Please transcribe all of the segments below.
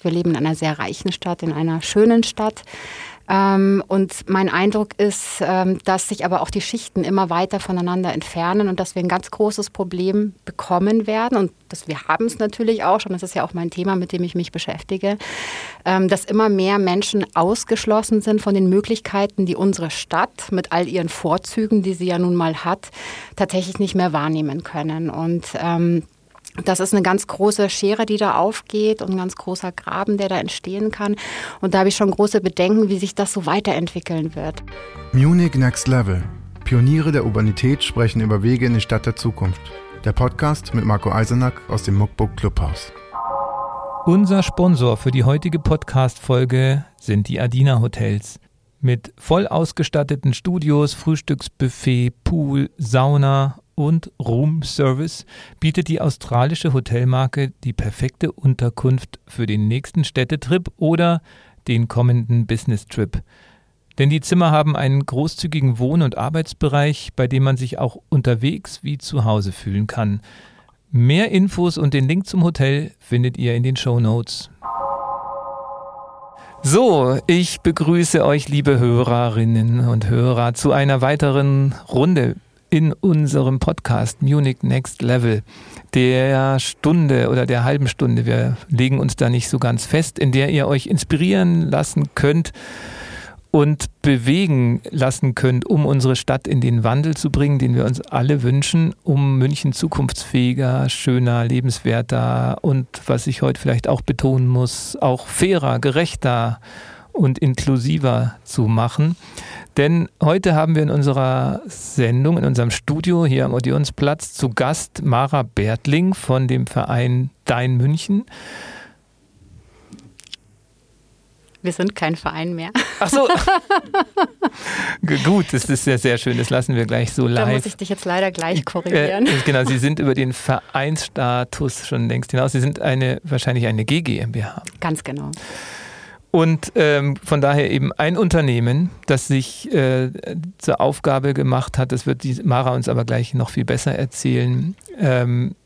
Wir leben in einer sehr reichen Stadt, in einer schönen Stadt. Ähm, und mein Eindruck ist, ähm, dass sich aber auch die Schichten immer weiter voneinander entfernen und dass wir ein ganz großes Problem bekommen werden. Und das, wir haben es natürlich auch schon, das ist ja auch mein Thema, mit dem ich mich beschäftige, ähm, dass immer mehr Menschen ausgeschlossen sind von den Möglichkeiten, die unsere Stadt mit all ihren Vorzügen, die sie ja nun mal hat, tatsächlich nicht mehr wahrnehmen können. Und das ist eine ganz große Schere, die da aufgeht und ein ganz großer Graben, der da entstehen kann. Und da habe ich schon große Bedenken, wie sich das so weiterentwickeln wird. Munich Next Level. Pioniere der Urbanität sprechen über Wege in die Stadt der Zukunft. Der Podcast mit Marco Eisenack aus dem Muckbook Clubhaus. Unser Sponsor für die heutige Podcast-Folge sind die Adina Hotels. Mit voll ausgestatteten Studios, Frühstücksbuffet, Pool, Sauna und Room Service bietet die australische Hotelmarke die perfekte Unterkunft für den nächsten Städtetrip oder den kommenden Business-Trip. Denn die Zimmer haben einen großzügigen Wohn- und Arbeitsbereich, bei dem man sich auch unterwegs wie zu Hause fühlen kann. Mehr Infos und den Link zum Hotel findet ihr in den Show Notes. So, ich begrüße euch, liebe Hörerinnen und Hörer, zu einer weiteren Runde in unserem Podcast Munich Next Level, der Stunde oder der halben Stunde, wir legen uns da nicht so ganz fest, in der ihr euch inspirieren lassen könnt und bewegen lassen könnt, um unsere Stadt in den Wandel zu bringen, den wir uns alle wünschen, um München zukunftsfähiger, schöner, lebenswerter und, was ich heute vielleicht auch betonen muss, auch fairer, gerechter und inklusiver zu machen. Denn heute haben wir in unserer Sendung, in unserem Studio hier am Odeonsplatz zu Gast Mara Bertling von dem Verein Dein München. Wir sind kein Verein mehr. Ach so. Gut, das ist sehr, sehr schön. Das lassen wir gleich so live. Da muss ich dich jetzt leider gleich korrigieren. Äh, genau, Sie sind über den Vereinsstatus schon längst hinaus. Sie sind eine, wahrscheinlich eine GGMBH. Ganz genau. Und ähm, von daher eben ein Unternehmen, das sich äh, zur Aufgabe gemacht hat, das wird die Mara uns aber gleich noch viel besser erzählen, ähm,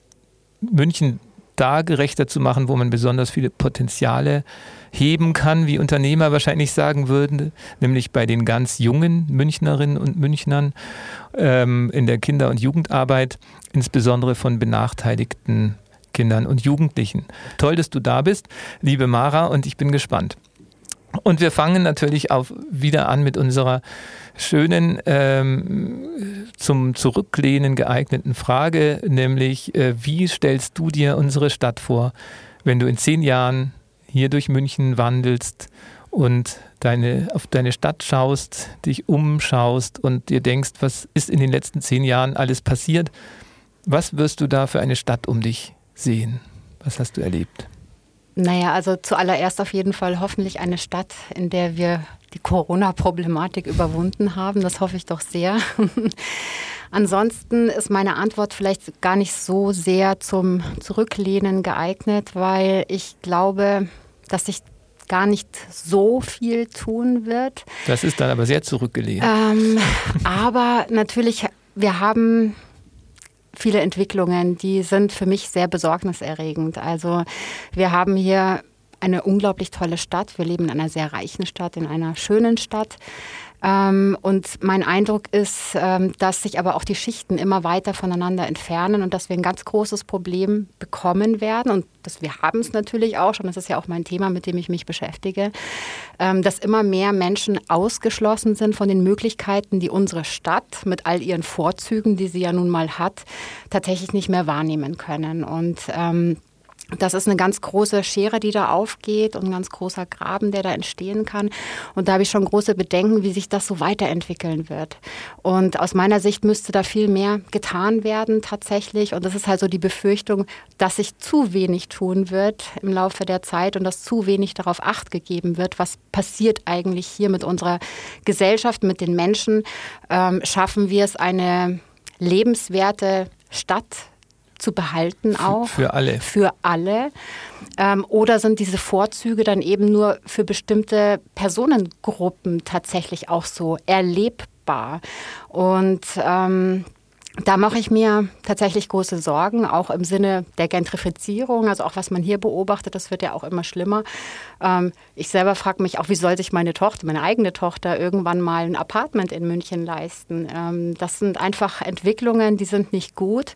München da gerechter zu machen, wo man besonders viele Potenziale heben kann, wie Unternehmer wahrscheinlich sagen würden, nämlich bei den ganz jungen Münchnerinnen und Münchnern ähm, in der Kinder- und Jugendarbeit, insbesondere von benachteiligten Kindern und Jugendlichen. Toll, dass du da bist, liebe Mara, und ich bin gespannt. Und wir fangen natürlich auch wieder an mit unserer schönen, ähm, zum Zurücklehnen geeigneten Frage, nämlich, äh, wie stellst du dir unsere Stadt vor, wenn du in zehn Jahren hier durch München wandelst und deine, auf deine Stadt schaust, dich umschaust und dir denkst, was ist in den letzten zehn Jahren alles passiert? Was wirst du da für eine Stadt um dich sehen? Was hast du erlebt? Naja, also zuallererst auf jeden Fall hoffentlich eine Stadt, in der wir die Corona-Problematik überwunden haben. Das hoffe ich doch sehr. Ansonsten ist meine Antwort vielleicht gar nicht so sehr zum Zurücklehnen geeignet, weil ich glaube, dass sich gar nicht so viel tun wird. Das ist dann aber sehr zurückgelehnt. Ähm, aber natürlich, wir haben viele Entwicklungen, die sind für mich sehr besorgniserregend. Also wir haben hier eine unglaublich tolle Stadt. Wir leben in einer sehr reichen Stadt, in einer schönen Stadt. Ähm, und mein Eindruck ist, ähm, dass sich aber auch die Schichten immer weiter voneinander entfernen und dass wir ein ganz großes Problem bekommen werden. Und das, wir haben es natürlich auch schon, das ist ja auch mein Thema, mit dem ich mich beschäftige, ähm, dass immer mehr Menschen ausgeschlossen sind von den Möglichkeiten, die unsere Stadt mit all ihren Vorzügen, die sie ja nun mal hat, tatsächlich nicht mehr wahrnehmen können. Und ähm, das ist eine ganz große Schere, die da aufgeht und ein ganz großer Graben, der da entstehen kann. Und da habe ich schon große Bedenken, wie sich das so weiterentwickeln wird. Und aus meiner Sicht müsste da viel mehr getan werden tatsächlich. Und das ist halt so die Befürchtung, dass sich zu wenig tun wird im Laufe der Zeit und dass zu wenig darauf acht gegeben wird, was passiert eigentlich hier mit unserer Gesellschaft, mit den Menschen. Ähm, schaffen wir es, eine lebenswerte Stadt zu behalten auch. Für alle. Für alle. Ähm, oder sind diese Vorzüge dann eben nur für bestimmte Personengruppen tatsächlich auch so erlebbar? Und ähm, da mache ich mir tatsächlich große Sorgen, auch im Sinne der Gentrifizierung, also auch was man hier beobachtet, das wird ja auch immer schlimmer. Ähm, ich selber frage mich auch, wie soll sich meine Tochter, meine eigene Tochter, irgendwann mal ein Apartment in München leisten? Ähm, das sind einfach Entwicklungen, die sind nicht gut.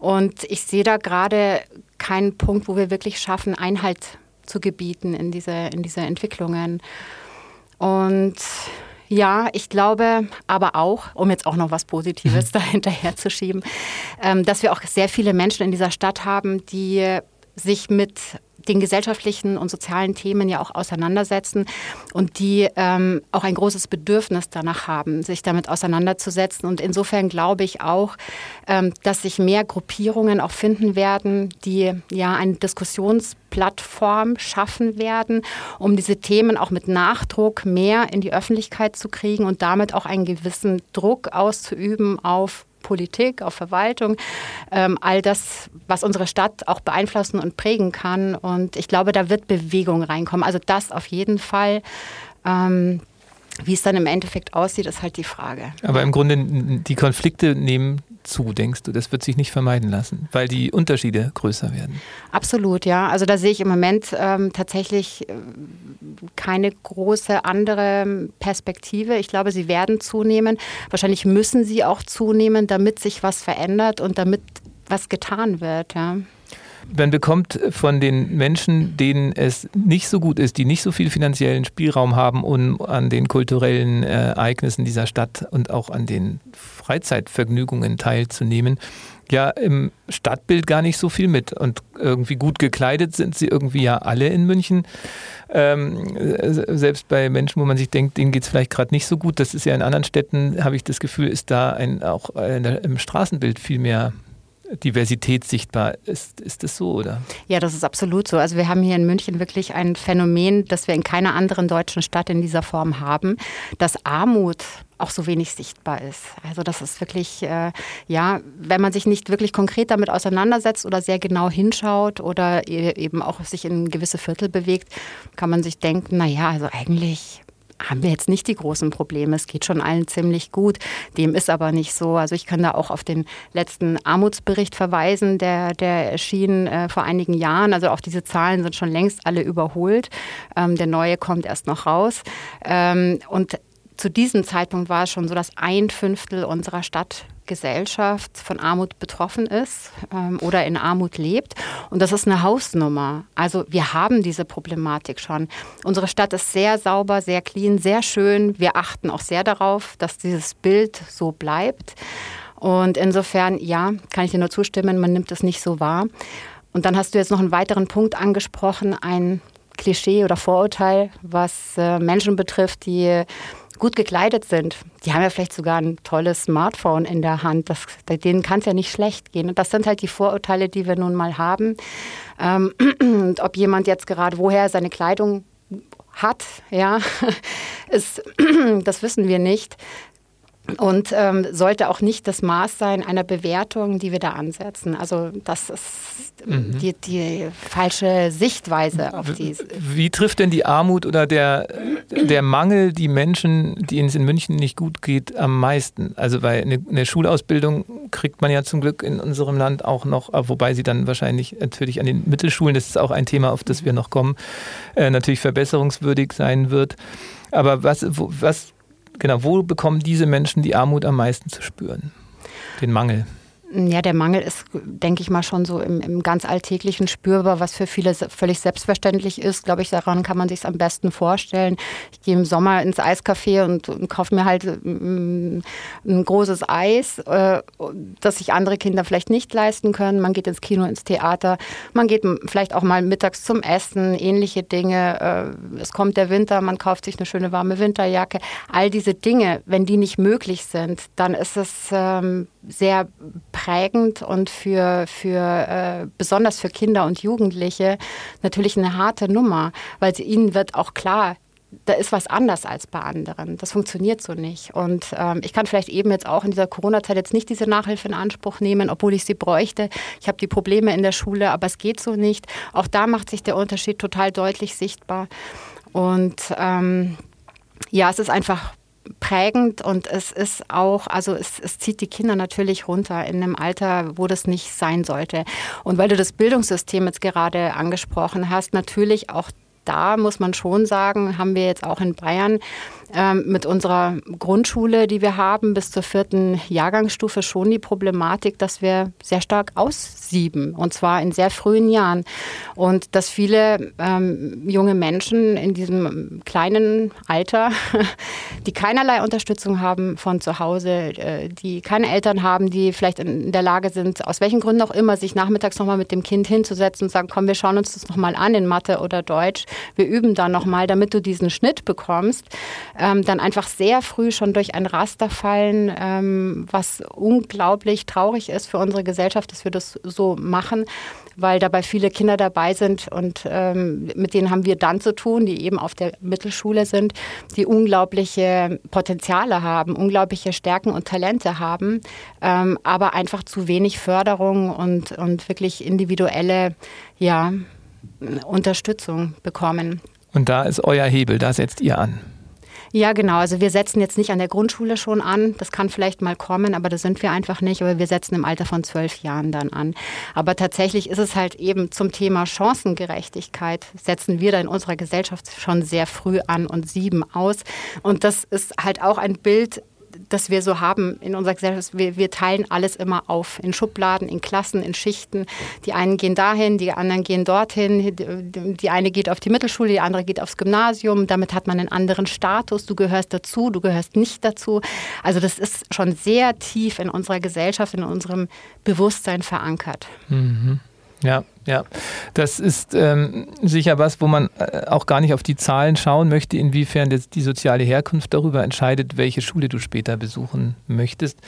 Und ich sehe da gerade keinen Punkt, wo wir wirklich schaffen, Einhalt zu gebieten in diese, in diese Entwicklungen. Und ja, ich glaube aber auch, um jetzt auch noch was Positives mhm. dahinterher zu schieben, ähm, dass wir auch sehr viele Menschen in dieser Stadt haben, die sich mit den gesellschaftlichen und sozialen Themen ja auch auseinandersetzen und die ähm, auch ein großes Bedürfnis danach haben, sich damit auseinanderzusetzen. Und insofern glaube ich auch, ähm, dass sich mehr Gruppierungen auch finden werden, die ja eine Diskussionsplattform schaffen werden, um diese Themen auch mit Nachdruck mehr in die Öffentlichkeit zu kriegen und damit auch einen gewissen Druck auszuüben auf Politik, auf Verwaltung, ähm, all das, was unsere Stadt auch beeinflussen und prägen kann. Und ich glaube, da wird Bewegung reinkommen. Also das auf jeden Fall. Ähm, wie es dann im Endeffekt aussieht, ist halt die Frage. Aber im Grunde, die Konflikte nehmen zu, denkst du? Das wird sich nicht vermeiden lassen, weil die Unterschiede größer werden. Absolut, ja. Also da sehe ich im Moment ähm, tatsächlich äh, keine große andere Perspektive. Ich glaube, sie werden zunehmen. Wahrscheinlich müssen sie auch zunehmen, damit sich was verändert und damit was getan wird, ja. Man bekommt von den Menschen, denen es nicht so gut ist, die nicht so viel finanziellen Spielraum haben, um an den kulturellen äh, Ereignissen dieser Stadt und auch an den Freizeitvergnügungen teilzunehmen, ja im Stadtbild gar nicht so viel mit. Und irgendwie gut gekleidet sind sie irgendwie ja alle in München. Ähm, selbst bei Menschen, wo man sich denkt, denen geht es vielleicht gerade nicht so gut. Das ist ja in anderen Städten, habe ich das Gefühl, ist da ein, auch im Straßenbild viel mehr Diversität sichtbar. Ist, ist das so, oder? Ja, das ist absolut so. Also wir haben hier in München wirklich ein Phänomen, das wir in keiner anderen deutschen Stadt in dieser Form haben, dass Armut auch so wenig sichtbar ist. Also das ist wirklich, äh, ja, wenn man sich nicht wirklich konkret damit auseinandersetzt oder sehr genau hinschaut oder e-, eben auch sich in gewisse Viertel bewegt, kann man sich denken, naja, also eigentlich haben wir jetzt nicht die großen Probleme. Es geht schon allen ziemlich gut. Dem ist aber nicht so. Also ich kann da auch auf den letzten Armutsbericht verweisen, der, der erschien äh, vor einigen Jahren. Also auch diese Zahlen sind schon längst alle überholt. Ähm, der neue kommt erst noch raus. Ähm, und zu diesem Zeitpunkt war es schon so, dass ein Fünftel unserer Stadt Gesellschaft von Armut betroffen ist ähm, oder in Armut lebt. Und das ist eine Hausnummer. Also wir haben diese Problematik schon. Unsere Stadt ist sehr sauber, sehr clean, sehr schön. Wir achten auch sehr darauf, dass dieses Bild so bleibt. Und insofern, ja, kann ich dir nur zustimmen, man nimmt es nicht so wahr. Und dann hast du jetzt noch einen weiteren Punkt angesprochen, ein Klischee oder Vorurteil, was äh, Menschen betrifft, die gut gekleidet sind, die haben ja vielleicht sogar ein tolles Smartphone in der Hand. Das, denen kann es ja nicht schlecht gehen. Und das sind halt die Vorurteile, die wir nun mal haben. Ähm, ob jemand jetzt gerade woher seine Kleidung hat, ja, ist, das wissen wir nicht und ähm, sollte auch nicht das Maß sein einer Bewertung, die wir da ansetzen. Also das ist mhm. die, die, falsche Sichtweise auf die. Wie trifft denn die Armut oder der, der Mangel die Menschen, denen es in München nicht gut geht, am meisten? Also weil eine, eine Schulausbildung kriegt man ja zum Glück in unserem Land auch noch, wobei sie dann wahrscheinlich natürlich an den Mittelschulen, das ist auch ein Thema, auf das wir noch kommen, äh, natürlich verbesserungswürdig sein wird. Aber was, was Genau, wo bekommen diese Menschen die Armut am meisten zu spüren? Den Mangel. Ja, der Mangel ist, denke ich mal, schon so im, im, ganz Alltäglichen spürbar, was für viele völlig selbstverständlich ist. Glaube ich, daran kann man sich am besten vorstellen. Ich gehe im Sommer ins Eiscafé und, und kaufe mir halt ein, mm, ein großes Eis, äh, das sich andere Kinder vielleicht nicht leisten können. Man geht ins Kino, ins Theater. Man geht vielleicht auch mal mittags zum Essen, ähnliche Dinge. Äh, es kommt der Winter, man kauft sich eine schöne warme Winterjacke. All diese Dinge, wenn die nicht möglich sind, dann ist es ähm, sehr prägend und für, für äh, besonders für Kinder und Jugendliche natürlich eine harte Nummer, weil ihnen wird auch klar, da ist was anders als bei anderen. Das funktioniert so nicht. Und ähm, ich kann vielleicht eben jetzt auch in dieser Corona-Zeit jetzt nicht diese Nachhilfe in Anspruch nehmen, obwohl ich sie bräuchte. Ich habe die Probleme in der Schule, aber es geht so nicht. Auch da macht sich der Unterschied total deutlich sichtbar. Und ähm, ja, es ist einfach prägend und es ist auch, also es, es zieht die Kinder natürlich runter in einem Alter, wo das nicht sein sollte. Und weil du das Bildungssystem jetzt gerade angesprochen hast, natürlich auch da muss man schon sagen, haben wir jetzt auch in Bayern ähm, mit unserer Grundschule, die wir haben, bis zur vierten Jahrgangsstufe schon die Problematik, dass wir sehr stark aussieben und zwar in sehr frühen Jahren. Und dass viele ähm, junge Menschen in diesem kleinen Alter, die keinerlei Unterstützung haben von zu Hause, äh, die keine Eltern haben, die vielleicht in der Lage sind, aus welchen Gründen auch immer, sich nachmittags nochmal mit dem Kind hinzusetzen und sagen, komm, wir schauen uns das nochmal an in Mathe oder Deutsch, wir üben da nochmal, damit du diesen Schnitt bekommst ähm, dann einfach sehr früh schon durch ein Raster fallen, ähm, was unglaublich traurig ist für unsere Gesellschaft, dass wir das so machen, weil dabei viele Kinder dabei sind und ähm, mit denen haben wir dann zu tun, die eben auf der Mittelschule sind, die unglaubliche Potenziale haben, unglaubliche Stärken und Talente haben, ähm, aber einfach zu wenig Förderung und, und wirklich individuelle ja, Unterstützung bekommen. Und da ist euer Hebel, da setzt ihr an. Ja, genau. Also wir setzen jetzt nicht an der Grundschule schon an. Das kann vielleicht mal kommen, aber das sind wir einfach nicht. Aber wir setzen im Alter von zwölf Jahren dann an. Aber tatsächlich ist es halt eben zum Thema Chancengerechtigkeit, setzen wir da in unserer Gesellschaft schon sehr früh an und sieben aus. Und das ist halt auch ein Bild das wir so haben in unserer Gesellschaft. Wir, wir, teilen alles immer auf in Schubladen, in Klassen, in Schichten. Die einen gehen dahin, die anderen gehen dorthin. Die eine geht auf die Mittelschule, die andere geht aufs Gymnasium. Damit hat man einen anderen Status. Du gehörst dazu, du gehörst nicht dazu. Also das ist schon sehr tief in unserer Gesellschaft, in unserem Bewusstsein verankert. Mhm. Ja, ja. Das ist ähm, sicher was, wo man äh, auch gar nicht auf die Zahlen schauen möchte, inwiefern das, die soziale Herkunft darüber entscheidet, welche Schule du später besuchen möchtest.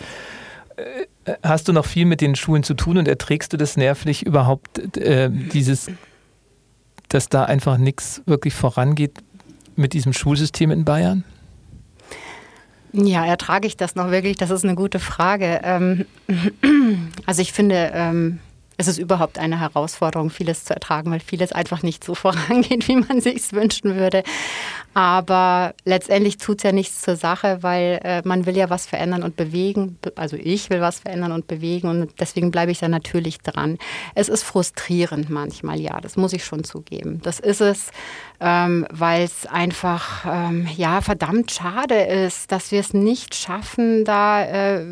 Äh, äh, hast du noch viel mit den Schulen zu tun und erträgst du das nervlich überhaupt, äh, dieses, dass da einfach nichts wirklich vorangeht mit diesem Schulsystem in Bayern? Ja, ertrage ich das noch wirklich? Das ist eine gute Frage. Ähm, also ich finde, ähm, es ist überhaupt eine Herausforderung, vieles zu ertragen, weil vieles einfach nicht so vorangeht, wie man sich wünschen würde. Aber letztendlich tut es ja nichts zur Sache, weil äh, man will ja was verändern und bewegen. Also ich will was verändern und bewegen und deswegen bleibe ich da natürlich dran. Es ist frustrierend manchmal, ja, das muss ich schon zugeben. Das ist es, ähm, weil es einfach ähm, ja verdammt schade ist, dass wir es nicht schaffen, da äh,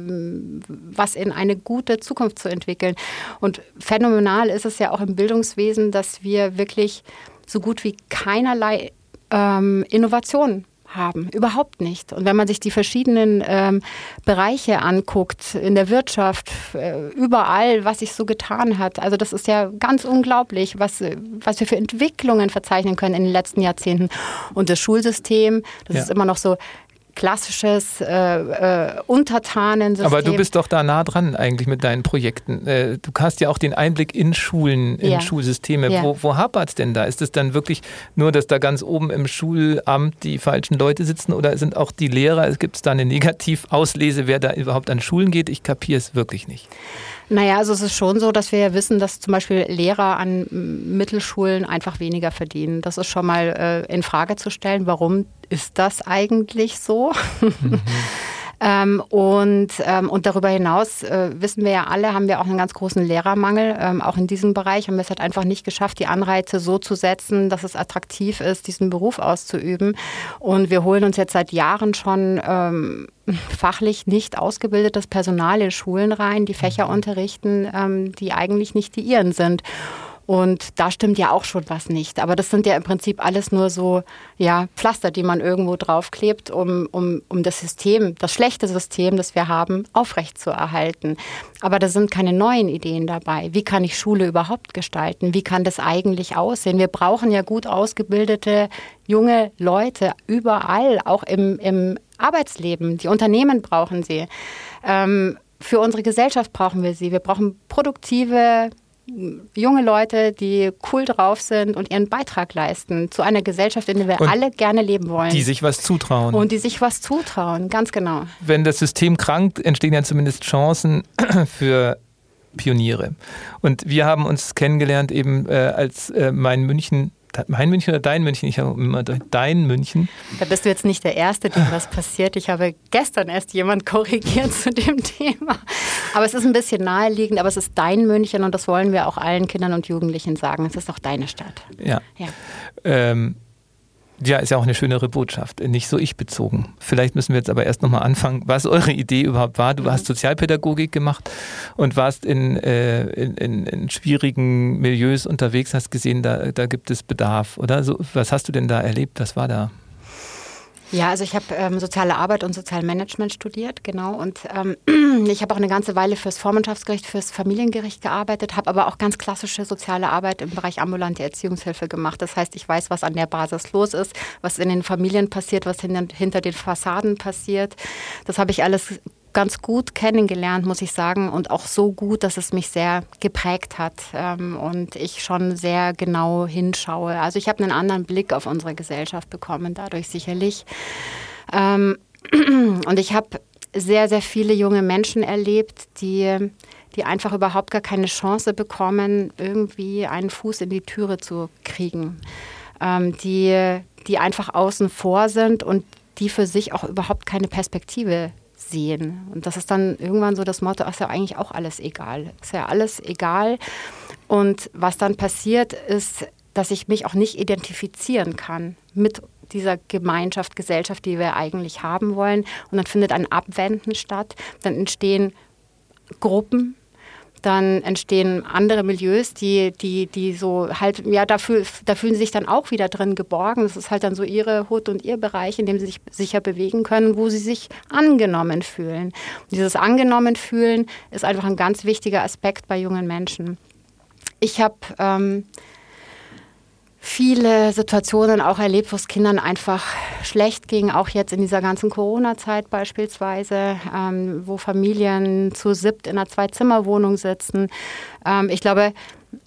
was in eine gute Zukunft zu entwickeln. Und phänomenal ist es ja auch im Bildungswesen, dass wir wirklich so gut wie keinerlei ähm, Innovation haben. Überhaupt nicht. Und wenn man sich die verschiedenen ähm, Bereiche anguckt, in der Wirtschaft, äh, überall, was sich so getan hat, also das ist ja ganz unglaublich, was, was wir für Entwicklungen verzeichnen können in den letzten Jahrzehnten. Und das Schulsystem, das ja. ist immer noch so klassisches äh, äh, Untertanensystem. Aber du bist doch da nah dran eigentlich mit deinen Projekten. Äh, du hast ja auch den Einblick in Schulen, in ja. Schulsysteme. Ja. Wo, wo hapert es denn da? Ist es dann wirklich nur, dass da ganz oben im Schulamt die falschen Leute sitzen oder sind auch die Lehrer, gibt es da eine Negativauslese, wer da überhaupt an Schulen geht? Ich kapiere es wirklich nicht. Naja, also es ist schon so, dass wir ja wissen, dass zum Beispiel Lehrer an Mittelschulen einfach weniger verdienen. Das ist schon mal äh, in Frage zu stellen. Warum ist das eigentlich so? Mhm. Ähm, und, ähm, und darüber hinaus äh, wissen wir ja alle, haben wir auch einen ganz großen Lehrermangel. Ähm, auch in diesem Bereich haben wir es halt einfach nicht geschafft, die Anreize so zu setzen, dass es attraktiv ist, diesen Beruf auszuüben. Und wir holen uns jetzt seit Jahren schon ähm, fachlich nicht ausgebildetes Personal in Schulen rein, die Fächer mhm. unterrichten, ähm, die eigentlich nicht die ihren sind. Und da stimmt ja auch schon was nicht. Aber das sind ja im Prinzip alles nur so ja, Pflaster, die man irgendwo draufklebt, um, um, um das System, das schlechte System, das wir haben, aufrechtzuerhalten. Aber da sind keine neuen Ideen dabei. Wie kann ich Schule überhaupt gestalten? Wie kann das eigentlich aussehen? Wir brauchen ja gut ausgebildete junge Leute überall, auch im, im Arbeitsleben. Die Unternehmen brauchen sie. Ähm, für unsere Gesellschaft brauchen wir sie. Wir brauchen produktive junge Leute, die cool drauf sind und ihren Beitrag leisten zu einer Gesellschaft, in der wir und alle gerne leben wollen. Die sich was zutrauen. Und die sich was zutrauen, ganz genau. Wenn das System krankt, entstehen ja zumindest Chancen für Pioniere. Und wir haben uns kennengelernt eben, äh, als äh, mein München mein München oder dein München? Ich habe immer dein München. Da bist du jetzt nicht der Erste, dem was passiert. Ich habe gestern erst jemand korrigiert zu dem Thema. Aber es ist ein bisschen naheliegend, aber es ist dein München und das wollen wir auch allen Kindern und Jugendlichen sagen. Es ist auch deine Stadt. Ja. ja. Ähm, ja, ist ja auch eine schönere Botschaft, nicht so ich-bezogen. Vielleicht müssen wir jetzt aber erst nochmal anfangen, was eure Idee überhaupt war. Du hast Sozialpädagogik gemacht und warst in, äh, in, in, in, schwierigen Milieus unterwegs, hast gesehen, da, da gibt es Bedarf, oder? So, was hast du denn da erlebt? Was war da? Ja, also ich habe ähm, soziale Arbeit und Sozialmanagement studiert, genau. Und ähm, ich habe auch eine ganze Weile fürs Vormundschaftsgericht, fürs Familiengericht gearbeitet, habe aber auch ganz klassische soziale Arbeit im Bereich ambulante Erziehungshilfe gemacht. Das heißt, ich weiß, was an der Basis los ist, was in den Familien passiert, was hinter, hinter den Fassaden passiert. Das habe ich alles ganz gut kennengelernt, muss ich sagen, und auch so gut, dass es mich sehr geprägt hat ähm, und ich schon sehr genau hinschaue. Also ich habe einen anderen Blick auf unsere Gesellschaft bekommen, dadurch sicherlich. Ähm, und ich habe sehr, sehr viele junge Menschen erlebt, die, die einfach überhaupt gar keine Chance bekommen, irgendwie einen Fuß in die Türe zu kriegen. Ähm, die, die einfach außen vor sind und die für sich auch überhaupt keine Perspektive sehen. Und das ist dann irgendwann so das Motto, ist ja eigentlich auch alles egal. Ist ja alles egal. Und was dann passiert, ist, dass ich mich auch nicht identifizieren kann mit dieser Gemeinschaft, Gesellschaft, die wir eigentlich haben wollen. Und dann findet ein Abwenden statt. Dann entstehen Gruppen, dann entstehen andere Milieus, die, die, die so halt, ja, da, fühl, da fühlen sie sich dann auch wieder drin geborgen. Das ist halt dann so ihre Hut und ihr Bereich, in dem sie sich sicher bewegen können, wo sie sich angenommen fühlen. Und dieses angenommen fühlen ist einfach ein ganz wichtiger Aspekt bei jungen Menschen. Ich habe ähm, viele Situationen auch erlebt, wo es Kindern einfach schlecht ging, auch jetzt in dieser ganzen Corona-Zeit beispielsweise, ähm, wo Familien zu siebt in einer Zwei-Zimmer-Wohnung sitzen. Ähm, ich glaube,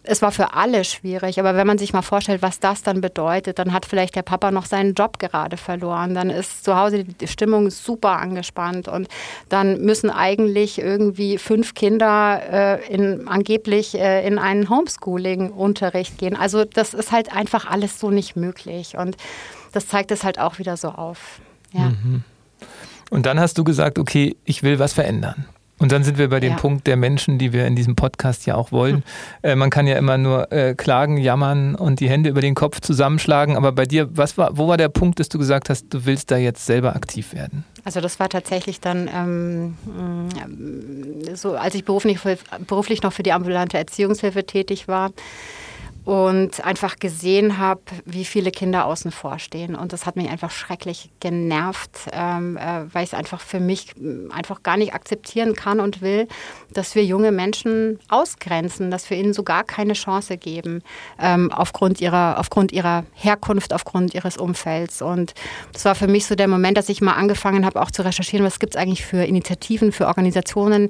es war für alle schwierig, aber wenn man sich mal vorstellt, was das dann bedeutet, dann hat vielleicht der Papa noch seinen Job gerade verloren, dann ist zu Hause die Stimmung super angespannt und dann müssen eigentlich irgendwie fünf Kinder äh, in, angeblich äh, in einen Homeschooling-Unterricht gehen. Also das ist halt einfach alles so nicht möglich und das zeigt es halt auch wieder so auf. Ja. Mhm. Und dann hast du gesagt, okay, ich will was verändern. Und dann sind wir bei dem ja. Punkt der Menschen, die wir in diesem Podcast ja auch wollen. Hm. Äh, man kann ja immer nur äh, klagen, jammern und die Hände über den Kopf zusammenschlagen. Aber bei dir, was war, wo war der Punkt, dass du gesagt hast, du willst da jetzt selber aktiv werden? Also das war tatsächlich dann ähm, mm, so, als ich beruflich, beruflich noch für die ambulante Erziehungshilfe tätig war und einfach gesehen habe, wie viele Kinder außen vor stehen. Und das hat mich einfach schrecklich genervt, ähm, äh, weil ich es einfach für mich mm, einfach gar nicht akzeptieren kann und will, dass wir junge Menschen ausgrenzen, dass wir ihnen so gar keine Chance geben ähm, aufgrund, ihrer, aufgrund ihrer Herkunft, aufgrund ihres Umfelds. Und das war für mich so der Moment, dass ich mal angefangen habe, auch zu recherchieren, was gibt es eigentlich für Initiativen, für Organisationen,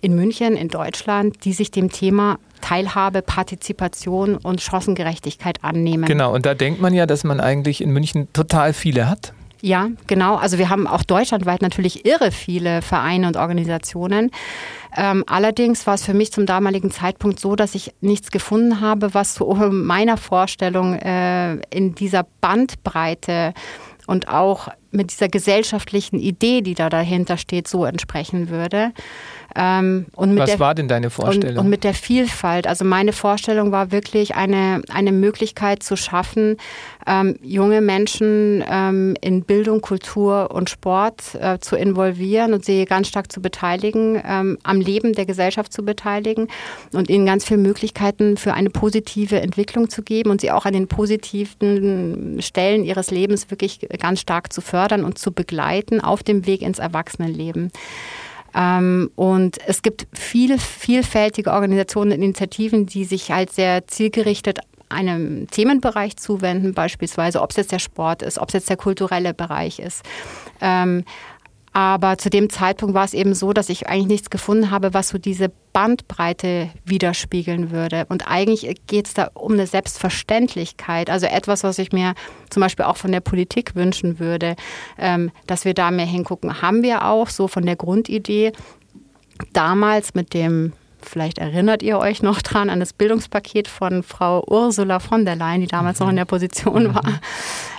in München, in Deutschland, die sich dem Thema Teilhabe, Partizipation und Chancengerechtigkeit annehmen. Genau, und da denkt man ja, dass man eigentlich in München total viele hat. Ja, genau. Also wir haben auch deutschlandweit natürlich irre viele Vereine und Organisationen. Ähm, allerdings war es für mich zum damaligen Zeitpunkt so, dass ich nichts gefunden habe, was so meiner Vorstellung äh, in dieser Bandbreite und auch mit dieser gesellschaftlichen Idee, die da dahinter steht, so entsprechen würde. Ähm, Was der, war denn deine Vorstellung? Und, und, mit der Vielfalt. Also meine Vorstellung war wirklich eine, eine Möglichkeit zu schaffen, ähm, junge Menschen ähm, in Bildung, Kultur und Sport äh, zu involvieren und sie ganz stark zu beteiligen, ähm, am Leben der Gesellschaft zu beteiligen und ihnen ganz viele Möglichkeiten für eine positive Entwicklung zu geben und sie auch an den positiven Stellen ihres Lebens wirklich ganz stark zu fördern und zu begleiten auf dem Weg ins Erwachsenenleben. Ähm, und es gibt viele vielfältige Organisationen und Initiativen, die sich halt sehr zielgerichtet einem Themenbereich zuwenden, beispielsweise ob es jetzt der Sport ist, ob es jetzt der kulturelle Bereich ist. Ähm, aber zu dem Zeitpunkt war es eben so, dass ich eigentlich nichts gefunden habe, was so diese Bandbreite widerspiegeln würde. Und eigentlich geht es da um eine Selbstverständlichkeit, also etwas, was ich mir zum Beispiel auch von der Politik wünschen würde, ähm, dass wir da mehr hingucken. Haben wir auch so von der Grundidee damals mit dem Vielleicht erinnert ihr euch noch dran an das Bildungspaket von Frau Ursula von der Leyen, die damals noch in der Position war.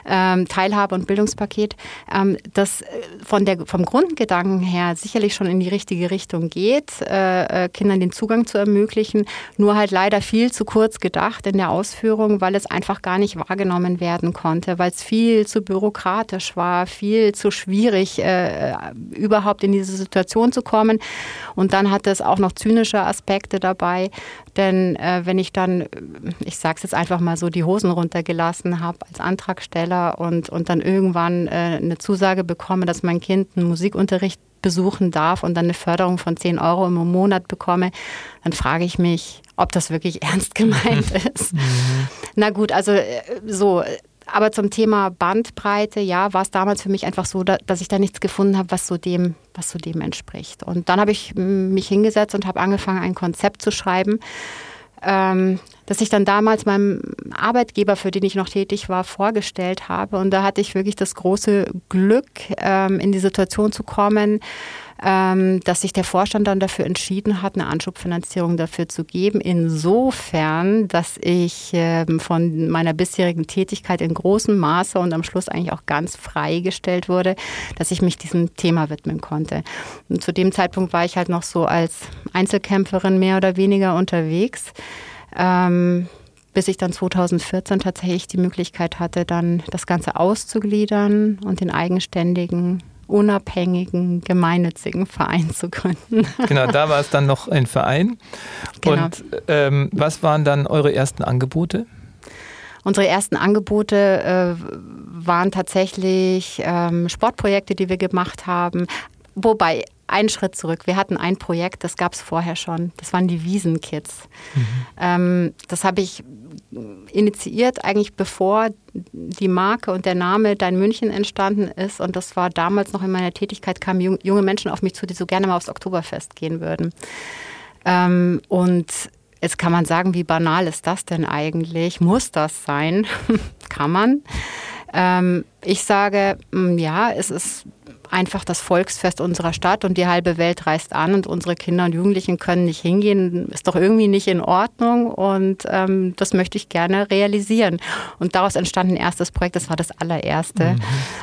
Ähm, Teilhabe- und Bildungspaket, ähm, das äh, von der, vom Grundgedanken her sicherlich schon in die richtige Richtung geht, äh, äh, Kindern den Zugang zu ermöglichen, nur halt leider viel zu kurz gedacht in der Ausführung, weil es einfach gar nicht wahrgenommen werden konnte, weil es viel zu bürokratisch war, viel zu schwierig, äh, überhaupt in diese Situation zu kommen. Und dann hat es auch noch zynische Aspekte dabei, denn äh, wenn ich dann, ich sage es jetzt einfach mal so, die Hosen runtergelassen habe als Antragsteller und, und dann irgendwann äh, eine Zusage bekomme, dass mein Kind einen Musikunterricht besuchen darf und dann eine Förderung von 10 Euro im Monat bekomme, dann frage ich mich, ob das wirklich ernst gemeint ist. Mhm. Na gut, also äh, so, aber zum Thema Bandbreite, ja, war es damals für mich einfach so, dass ich da nichts gefunden habe, was so dem, was so dem entspricht. Und dann habe ich mich hingesetzt und habe angefangen, ein Konzept zu schreiben, ähm, das ich dann damals meinem Arbeitgeber, für den ich noch tätig war, vorgestellt habe. Und da hatte ich wirklich das große Glück, ähm, in die Situation zu kommen, ähm, dass sich der Vorstand dann dafür entschieden hat, eine Anschubfinanzierung dafür zu geben. Insofern, dass ich ähm, von meiner bisherigen Tätigkeit in großem Maße und am Schluss eigentlich auch ganz freigestellt wurde, dass ich mich diesem Thema widmen konnte. Und zu dem Zeitpunkt war ich halt noch so als Einzelkämpferin mehr oder weniger unterwegs. Ähm, bis ich dann 2014 tatsächlich die Möglichkeit hatte, dann das Ganze auszugliedern und den eigenständigen unabhängigen, gemeinnützigen Verein zu gründen. Genau, da war es dann noch ein Verein. Genau. Und ähm, was waren dann eure ersten Angebote? Unsere ersten Angebote äh, waren tatsächlich ähm, Sportprojekte, die wir gemacht haben. Wobei, einen Schritt zurück. Wir hatten ein Projekt, das gab es vorher schon. Das waren die Wiesenkids. Mhm. Ähm, das habe ich initiiert, eigentlich bevor die Marke und der Name Dein München entstanden ist. Und das war damals noch in meiner Tätigkeit, kamen junge Menschen auf mich zu, die so gerne mal aufs Oktoberfest gehen würden. Ähm, und Jetzt kann man sagen, wie banal ist das denn eigentlich? Muss das sein? kann man. Ähm, ich sage, mm, ja, es ist einfach das Volksfest unserer Stadt und die halbe Welt reist an und unsere Kinder und Jugendlichen können nicht hingehen, ist doch irgendwie nicht in Ordnung und ähm, das möchte ich gerne realisieren. Und daraus entstand ein erstes Projekt, das war das allererste. Mhm.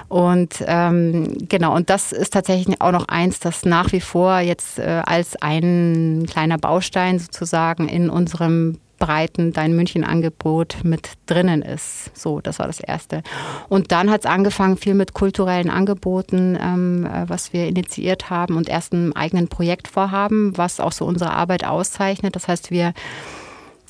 Und ähm, genau, und das ist tatsächlich auch noch eins, das nach wie vor jetzt äh, als ein kleiner Baustein sozusagen in unserem breiten Dein München-Angebot mit drinnen ist. So, das war das Erste. Und dann hat es angefangen viel mit kulturellen Angeboten, ähm, äh, was wir initiiert haben und erst einem eigenen Projektvorhaben, was auch so unsere Arbeit auszeichnet. Das heißt, wir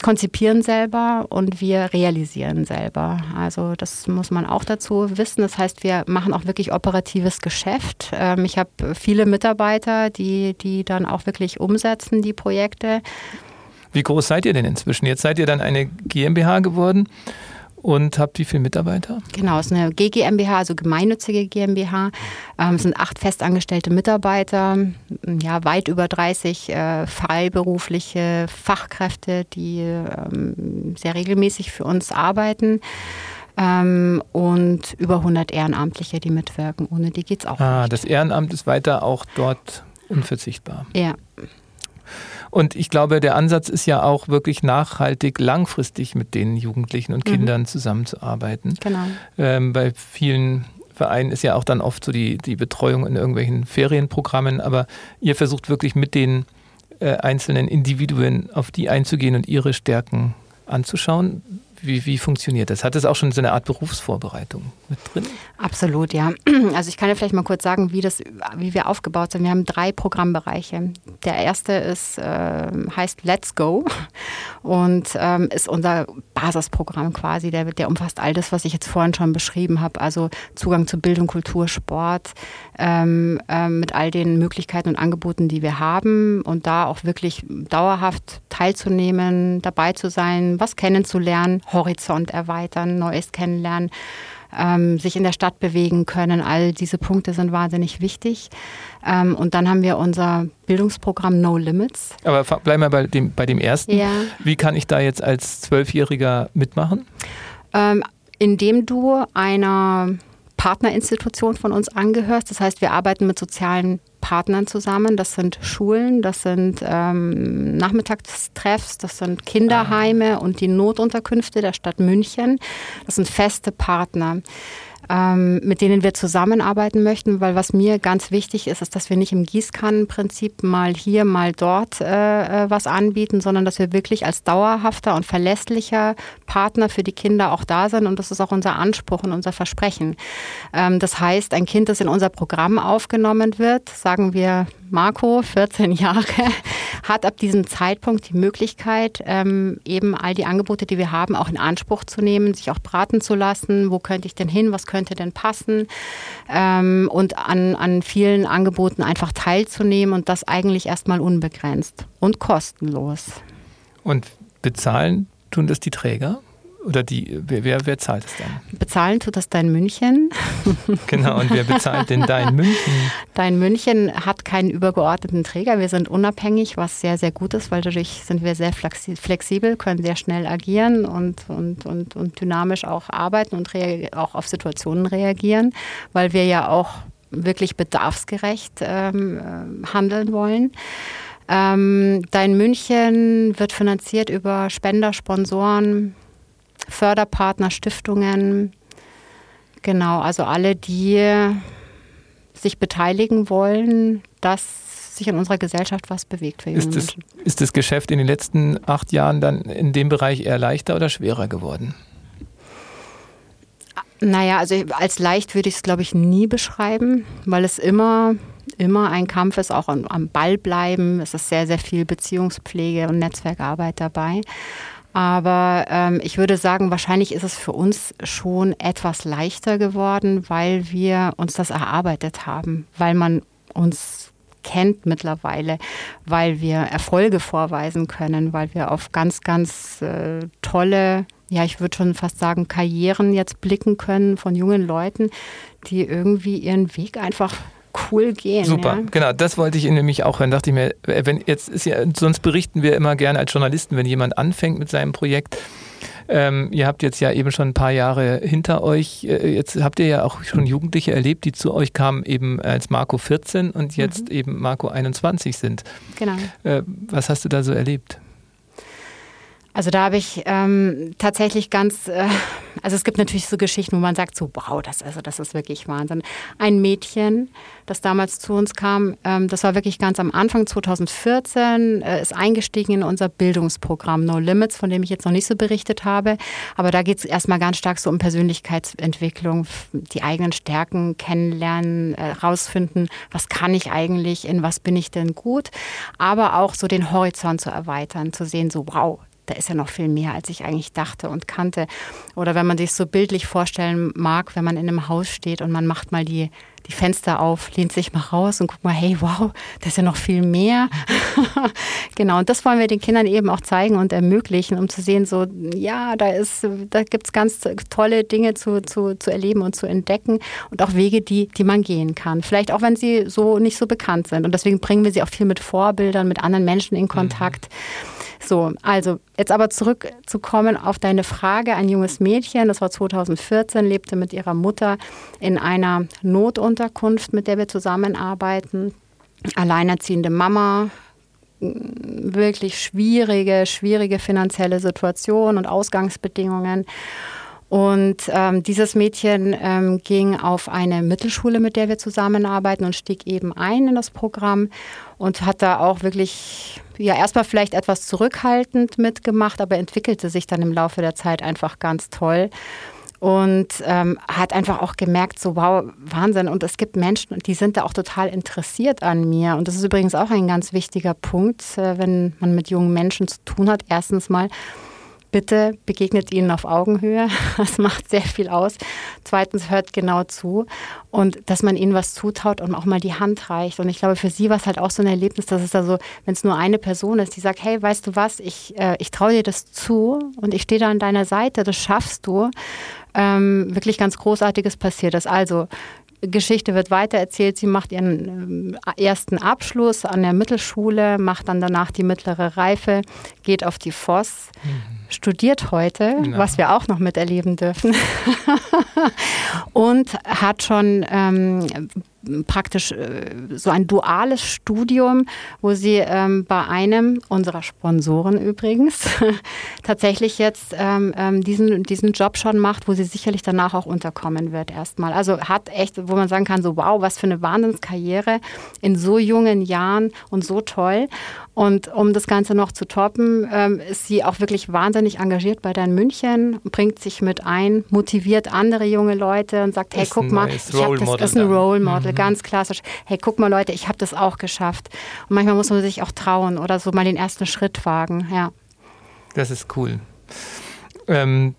konzipieren selber und wir realisieren selber. Also das muss man auch dazu wissen. Das heißt, wir machen auch wirklich operatives Geschäft. Ähm, ich habe viele Mitarbeiter, die, die dann auch wirklich umsetzen, die Projekte. Wie groß seid ihr denn inzwischen? Jetzt seid ihr dann eine GmbH geworden und habt wie viele Mitarbeiter? Genau, es ist eine GGMBH, also gemeinnützige GmbH. Ähm, es sind acht festangestellte Mitarbeiter, ja, weit über 30 äh, freiberufliche Fachkräfte, die ähm, sehr regelmäßig für uns arbeiten. Ähm, und über 100 Ehrenamtliche, die mitwirken. Ohne die geht es auch ah, nicht. Das Ehrenamt ist weiter auch dort unverzichtbar. Ja. Und ich glaube, der Ansatz ist ja auch wirklich nachhaltig, langfristig mit den Jugendlichen und mhm. Kindern mhm. zusammenzuarbeiten. Genau. Ähm, bei vielen Vereinen ist ja auch dann oft so die, die Betreuung in irgendwelchen Ferienprogrammen, aber ihr versucht wirklich mit den äh, einzelnen Individuen auf die einzugehen und ihre Stärken anzuschauen. Wie, wie funktioniert das? Hat es auch schon so eine Art Berufsvorbereitung mit drin? Absolut, ja. Also ich kann ja vielleicht mal kurz sagen, wie, das, wie wir aufgebaut sind. Wir haben drei Programmbereiche. Der erste ist, äh, heißt Let's Go und ähm, ist unser Basisprogramm quasi. Der, der umfasst all das, was ich jetzt vorhin schon beschrieben habe. Also Zugang zu Bildung, Kultur, Sport, ähm, äh, mit all den Möglichkeiten und Angeboten, die wir haben und da auch wirklich dauerhaft teilzunehmen, dabei zu sein, was kennenzulernen, Horizont erweitern, Neues kennenlernen, ähm, sich in der Stadt bewegen können. All diese Punkte sind wahnsinnig wichtig. Ähm, und dann haben wir unser Bildungsprogramm No Limits. Aber bleiben wir bei dem, bei dem ersten. Ja. Wie kann ich da jetzt als Zwölfjähriger mitmachen? Ähm, indem du einer Partnerinstitution von uns angehörst. Das heißt, wir arbeiten mit sozialen Partnern zusammen. Das sind Schulen, das sind ähm, Nachmittagstreffs, das sind Kinderheime ah. und die Notunterkünfte der Stadt München. Das sind feste Partner ähm, mit denen wir zusammenarbeiten möchten, weil was mir ganz wichtig ist, ist, dass wir nicht im Gießkannenprinzip mal hier, mal dort äh, äh, was anbieten, sondern dass wir wirklich als dauerhafter und verlässlicher Partner für die Kinder auch da sind und das ist auch unser Anspruch und unser Versprechen. Ähm, das heißt, ein Kind, das in unser Programm aufgenommen wird, sagen wir Marco, 14 Jahre, hat ab diesem Zeitpunkt die Möglichkeit, ähm, eben all die Angebote, die wir haben, auch in Anspruch zu nehmen, sich auch beraten zu lassen. Wo könnte ich denn hin? Was könnte denn passen? Ähm, und an, an vielen Angeboten einfach teilzunehmen und das eigentlich erstmal unbegrenzt und kostenlos. Und bezahlen tun das die Träger? Oder die, wer, wer, wer zahlt es dann? Bezahlen tut das Dein München. genau, und wer bezahlt denn Dein München? Dein München hat keinen übergeordneten Träger. Wir sind unabhängig, was sehr, sehr gut ist, weil dadurch sind wir sehr flexibel, können sehr schnell agieren und, und, und, und dynamisch auch arbeiten und auch auf Situationen reagieren, weil wir ja auch wirklich bedarfsgerecht ähm, handeln wollen. Ähm, Dein München wird finanziert über Spender, Sponsoren, Förderpartner, Stiftungen, genau, also alle, die sich beteiligen wollen, dass sich in unserer Gesellschaft was bewegt für junge ist das, Menschen. Ist das Geschäft in den letzten acht Jahren dann in dem Bereich eher leichter oder schwerer geworden? Naja, also als leicht würde ich es, glaube ich, nie beschreiben, weil es immer, immer ein Kampf ist, auch am Ball bleiben. Es ist sehr, sehr viel Beziehungspflege und Netzwerkarbeit dabei. Aber ähm, ich würde sagen, wahrscheinlich ist es für uns schon etwas leichter geworden, weil wir uns das erarbeitet haben, weil man uns kennt mittlerweile, weil wir Erfolge vorweisen können, weil wir auf ganz, ganz äh, tolle, ja, ich würde schon fast sagen, Karrieren jetzt blicken können von jungen Leuten, die irgendwie ihren Weg einfach cool gehen. Super, ja? genau, das wollte ich nämlich auch hören. Dachte ich mir, äh, wenn jetzt ist ja, sonst berichten wir immer gerne als Journalisten, wenn jemand anfängt mit seinem Projekt. Ähm, ihr habt jetzt ja eben schon ein paar Jahre hinter euch. Äh, jetzt habt ihr ja auch schon Jugendliche erlebt, die zu euch kamen eben als Marco 14 und jetzt mhm. eben Marco 21 sind. Genau. Äh, was hast du da so erlebt? Also da habe ich ähm, tatsächlich ganz, äh, also es gibt natürlich so Geschichten, wo man sagt, so wow, das, also das ist wirklich Wahnsinn. Ein Mädchen, das damals zu uns kam, ähm, das war wirklich ganz am Anfang 2014, äh, ist eingestiegen in unser Bildungsprogramm No Limits, von dem ich jetzt noch nicht so berichtet habe. Aber da geht es erstmal ganz stark so um Persönlichkeitsentwicklung, die eigenen Stärken kennenlernen, äh, rausfinden, was kann ich eigentlich, in was bin ich denn gut, aber auch so den Horizont zu erweitern, zu sehen, so wow, da ist ja noch viel mehr, als ich eigentlich dachte und kannte. Oder wenn man sich so bildlich vorstellen mag, wenn man in einem Haus steht und man macht mal die, die Fenster auf, lehnt sich mal raus und guckt mal, hey, wow, da ist ja noch viel mehr. genau, und das wollen wir den Kindern eben auch zeigen und ermöglichen, um zu sehen, so, ja, da ist, da gibt es ganz tolle Dinge zu, zu, zu erleben und zu entdecken und auch Wege, die, die man gehen kann. Vielleicht auch, wenn sie so nicht so bekannt sind. Und deswegen bringen wir sie auch viel mit Vorbildern, mit anderen Menschen in Kontakt. Mhm so, also jetzt aber zurückzukommen auf deine Frage. Ein junges Mädchen, das war 2014, lebte mit ihrer Mutter in einer Notunterkunft, mit der wir zusammenarbeiten. Alleinerziehende Mama, wirklich schwierige, schwierige finanzielle Situation und Ausgangsbedingungen. Und ähm, dieses Mädchen ähm, ging auf eine Mittelschule, mit der wir zusammenarbeiten und stieg eben ein in das Programm und hat da auch wirklich, ja, erstmal vielleicht etwas zurückhaltend mitgemacht, aber entwickelte sich dann im Laufe der Zeit einfach ganz toll und ähm, hat einfach auch gemerkt, so wow, Wahnsinn. Und es gibt Menschen, die sind da auch total interessiert an mir. Und das ist übrigens auch ein ganz wichtiger Punkt, äh, wenn man mit jungen Menschen zu tun hat. Erstens mal, bitte begegnet ihnen auf Augenhöhe. Das macht sehr viel aus. Zweitens hört genau zu und dass man ihnen was zutaut und auch mal die Hand reicht. Und ich glaube, für sie war es halt auch so ein Erlebnis, dass es da so, wenn es nur eine Person ist, die sagt, hey, weißt du was, ich, äh, ich traue dir das zu und ich stehe da an deiner Seite, das schaffst du. Ähm, wirklich ganz Großartiges passiert ist. Also Geschichte wird weitererzählt. Sie macht ihren äh, ersten Abschluss an der Mittelschule, macht dann danach die mittlere Reife, geht auf die Voss, mhm. studiert heute, ja. was wir auch noch miterleben dürfen, und hat schon ähm, praktisch äh, so ein duales Studium, wo sie ähm, bei einem unserer Sponsoren übrigens tatsächlich jetzt ähm, ähm, diesen, diesen Job schon macht, wo sie sicherlich danach auch unterkommen wird erstmal. Also hat echt, wo man sagen kann, so wow, was für eine Wahnsinnskarriere in so jungen Jahren und so toll. Und um das Ganze noch zu toppen, ähm, ist sie auch wirklich wahnsinnig engagiert bei der in München, bringt sich mit ein, motiviert andere junge Leute und sagt, hey, ist guck mal, ich hab das ist ein Role Model, mhm. ganz klassisch. Hey, guck mal Leute, ich habe das auch geschafft. Und manchmal muss man sich auch trauen oder so mal den ersten Schritt wagen, ja. Das ist cool. Ähm,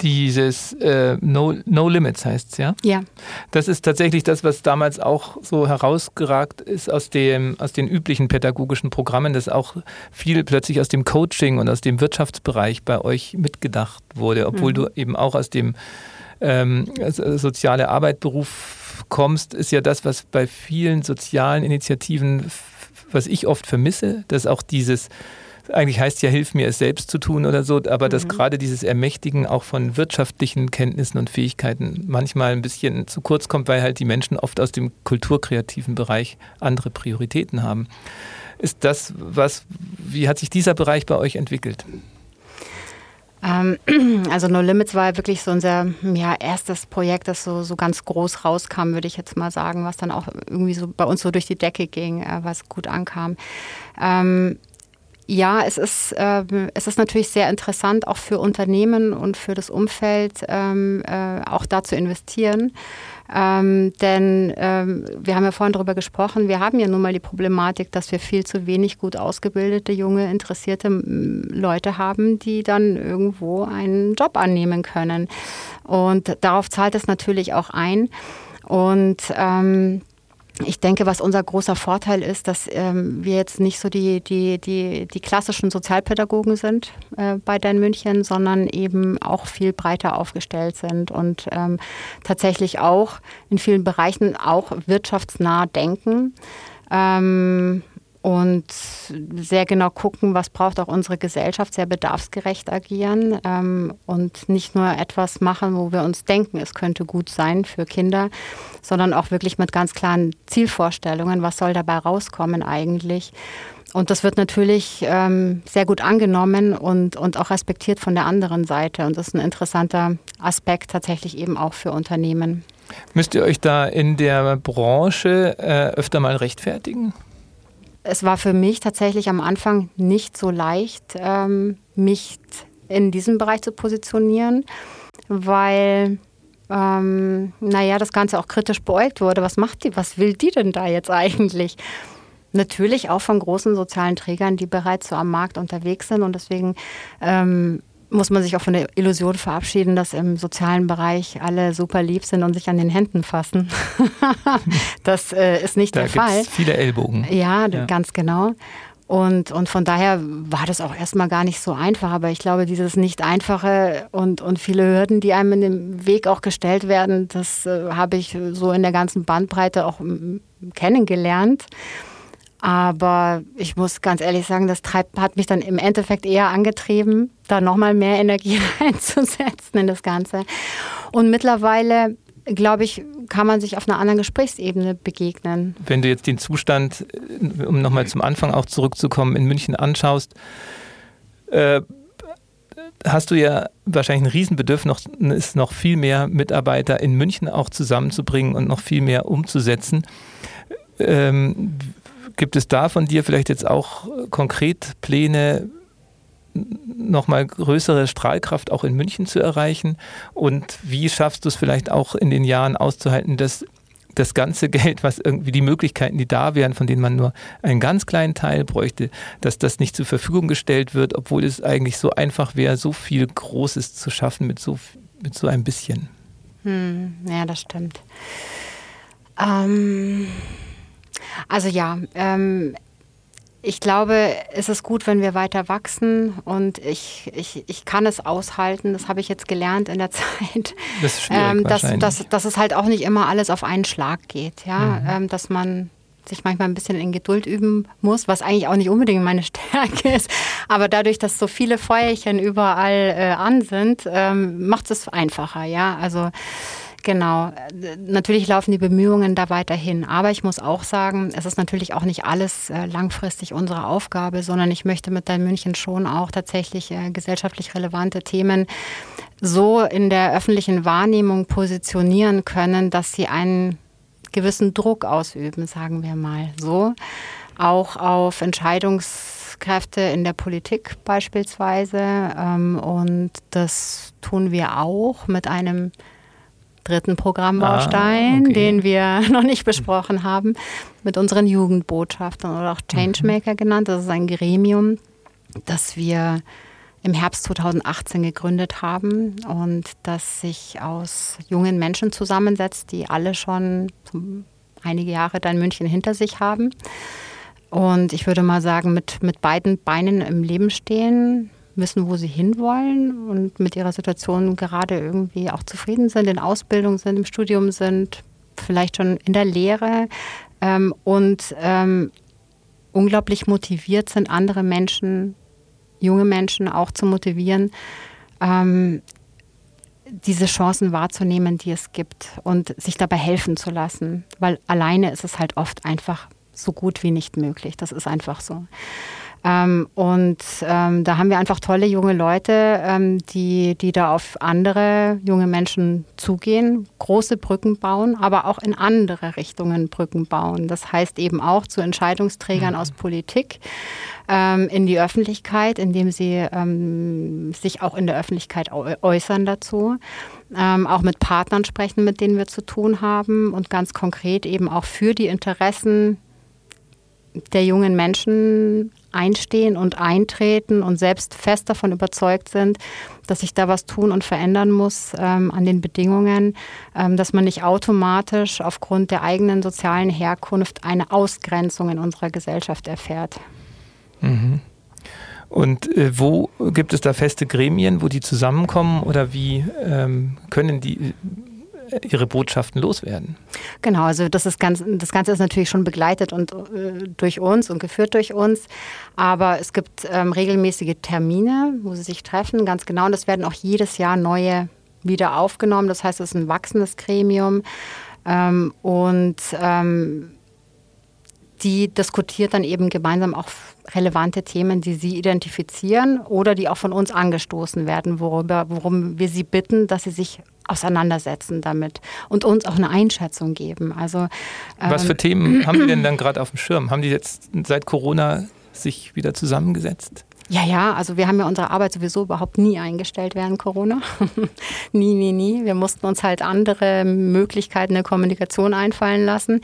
dieses äh, no, no Limits heißt es, ja? Ja. Das ist tatsächlich das, was damals auch so herausgeragt ist aus, dem, aus den üblichen pädagogischen Programmen, dass auch viel plötzlich aus dem Coaching und aus dem Wirtschaftsbereich bei euch mitgedacht wurde, obwohl mhm. du eben auch aus dem ähm, soziale Arbeitberuf kommst, ist ja das, was bei vielen sozialen Initiativen, was ich oft vermisse, dass auch dieses eigentlich heißt ja, hilf mir es selbst zu tun oder so, aber mhm. dass gerade dieses Ermächtigen auch von wirtschaftlichen Kenntnissen und Fähigkeiten manchmal ein bisschen zu kurz kommt, weil halt die Menschen oft aus dem kulturkreativen Bereich andere Prioritäten haben. Ist das was, wie hat sich dieser Bereich bei euch entwickelt? Ähm, also No Limits war wirklich so unser ja, erstes Projekt, das so, so ganz groß rauskam, würde ich jetzt mal sagen, was dann auch irgendwie so bei uns so durch die Decke ging, äh, was gut ankam. Ähm, ja, es ist, äh, es ist natürlich sehr interessant, auch für Unternehmen und für das Umfeld ähm, äh, auch da zu investieren. Ähm, denn ähm, wir haben ja vorhin darüber gesprochen, wir haben ja nun mal die Problematik, dass wir viel zu wenig gut ausgebildete, junge, interessierte Leute haben, die dann irgendwo einen Job annehmen können. Und darauf zahlt es natürlich auch ein. Und ähm, ich denke, was unser großer Vorteil ist, dass ähm, wir jetzt nicht so die, die, die, die klassischen Sozialpädagogen sind äh, bei Dan München, sondern eben auch viel breiter aufgestellt sind und ähm, tatsächlich auch in vielen Bereichen auch wirtschaftsnah denken. Ähm, und sehr genau gucken, was braucht auch unsere Gesellschaft, sehr bedarfsgerecht agieren ähm, und nicht nur etwas machen, wo wir uns denken, es könnte gut sein für Kinder, sondern auch wirklich mit ganz klaren Zielvorstellungen, was soll dabei rauskommen eigentlich. Und das wird natürlich ähm, sehr gut angenommen und, und auch respektiert von der anderen Seite. Und das ist ein interessanter Aspekt tatsächlich eben auch für Unternehmen. Müsst ihr euch da in der Branche äh, öfter mal rechtfertigen? Es war für mich tatsächlich am Anfang nicht so leicht, ähm, mich in diesem Bereich zu positionieren, weil ähm, naja, das Ganze auch kritisch beäugt wurde. Was macht die, was will die denn da jetzt eigentlich? Natürlich auch von großen sozialen Trägern, die bereits so am Markt unterwegs sind und deswegen ähm, muss man sich auch von der Illusion verabschieden, dass im sozialen Bereich alle super lieb sind und sich an den Händen fassen. das äh, ist nicht da der Fall. Viele Ellbogen. Ja, ja, ganz genau. Und, und von daher war das auch erstmal gar nicht so einfach. Aber ich glaube, dieses nicht einfache und, und viele Hürden, die einem in den Weg auch gestellt werden, das äh, habe ich so in der ganzen Bandbreite auch kennengelernt. Aber ich muss ganz ehrlich sagen, das treibt, hat mich dann im Endeffekt eher angetrieben, da nochmal mehr Energie reinzusetzen in das Ganze. Und mittlerweile, glaube ich, kann man sich auf einer anderen Gesprächsebene begegnen. Wenn du jetzt den Zustand, um nochmal zum Anfang auch zurückzukommen, in München anschaust, äh, hast du ja wahrscheinlich ein Riesenbedürfnis, noch, noch viel mehr Mitarbeiter in München auch zusammenzubringen und noch viel mehr umzusetzen. Ähm, Gibt es da von dir vielleicht jetzt auch äh, konkret Pläne, nochmal größere Strahlkraft auch in München zu erreichen? Und wie schaffst du es vielleicht auch in den Jahren auszuhalten, dass das ganze Geld, was irgendwie die Möglichkeiten, die da wären, von denen man nur einen ganz kleinen Teil bräuchte, dass das nicht zur Verfügung gestellt wird, obwohl es eigentlich so einfach wäre, so viel Großes zu schaffen mit so, mit so ein bisschen. Hm, ja, das stimmt. Ähm also ja, ähm, ich glaube, es ist gut, wenn wir weiter wachsen und ich, ich, ich kann es aushalten. Das habe ich jetzt gelernt in der Zeit. Das ist schwierig ähm, dass, dass, dass es halt auch nicht immer alles auf einen Schlag geht. Ja? Mhm. Ähm, dass man sich manchmal ein bisschen in Geduld üben muss, was eigentlich auch nicht unbedingt meine Stärke ist. Aber dadurch, dass so viele Feuerchen überall äh, an sind, ähm, macht es einfacher. Ja, also Genau. Natürlich laufen die Bemühungen da weiterhin. Aber ich muss auch sagen, es ist natürlich auch nicht alles äh, langfristig unsere Aufgabe, sondern ich möchte mit Dein München schon auch tatsächlich äh, gesellschaftlich relevante Themen so in der öffentlichen Wahrnehmung positionieren können, dass sie einen gewissen Druck ausüben, sagen wir mal so. Auch auf Entscheidungskräfte in der Politik beispielsweise. Ähm, und das tun wir auch mit einem dritten Programmbaustein, ah, okay. den wir noch nicht besprochen haben, mit unseren Jugendbotschaftern oder auch Changemaker mhm. genannt. Das ist ein Gremium, das wir im Herbst 2018 gegründet haben und das sich aus jungen Menschen zusammensetzt, die alle schon einige Jahre da in München hinter sich haben. Und ich würde mal sagen, mit, mit beiden Beinen im Leben stehen, wissen, wo sie hinwollen und mit ihrer Situation gerade irgendwie auch zufrieden sind, in Ausbildung sind, im Studium sind, vielleicht schon in der Lehre ähm, und ähm, unglaublich motiviert sind, andere Menschen junge Menschen auch zu motivieren, ähm, diese Chancen wahrzunehmen, die es gibt und sich dabei helfen zu lassen. Weil alleine ist es halt oft einfach so gut wie nicht möglich. Das ist einfach so. Ähm, und ähm, da haben wir einfach tolle junge Leute, ähm, die, die da auf andere junge Menschen zugehen, große Brücken bauen, aber auch in andere Richtungen Brücken bauen. Das heißt eben auch zu Entscheidungsträgern mhm. aus Politik ähm, in die Öffentlichkeit, indem sie ähm, sich auch in der Öffentlichkeit äußern dazu. Ähm, auch mit Partnern sprechen, mit denen wir zu tun haben und ganz konkret eben auch für die Interessen der jungen Menschen einstehen und eintreten und selbst fest davon überzeugt sind, dass sich da was tun und verändern muss ähm, an den Bedingungen, ähm, dass man nicht automatisch aufgrund der eigenen sozialen Herkunft eine Ausgrenzung in unserer Gesellschaft erfährt. Mhm. Und äh, wo gibt es da feste Gremien, wo die zusammenkommen oder wie ähm, können die ihre Botschaften loswerden. Genau, also das ist ganz, das Ganze ist natürlich schon begleitet und äh, durch uns und geführt durch uns. Aber es gibt ähm, regelmäßige Termine, wo sie sich treffen, ganz genau. Und es werden auch jedes Jahr neue wieder aufgenommen. Das heißt, es ist ein wachsendes Gremium. Ähm, und ähm, die diskutiert dann eben gemeinsam auch relevante Themen, die sie identifizieren oder die auch von uns angestoßen werden, worüber, worum wir sie bitten, dass sie sich auseinandersetzen damit und uns auch eine Einschätzung geben. Also, ähm, Was für ähm, Themen haben die denn dann gerade auf dem Schirm? Haben die jetzt seit Corona sich wieder zusammengesetzt? Ja, ja, also wir haben ja unsere Arbeit sowieso überhaupt nie eingestellt während Corona. nie, nie, nie. Wir mussten uns halt andere Möglichkeiten der Kommunikation einfallen lassen.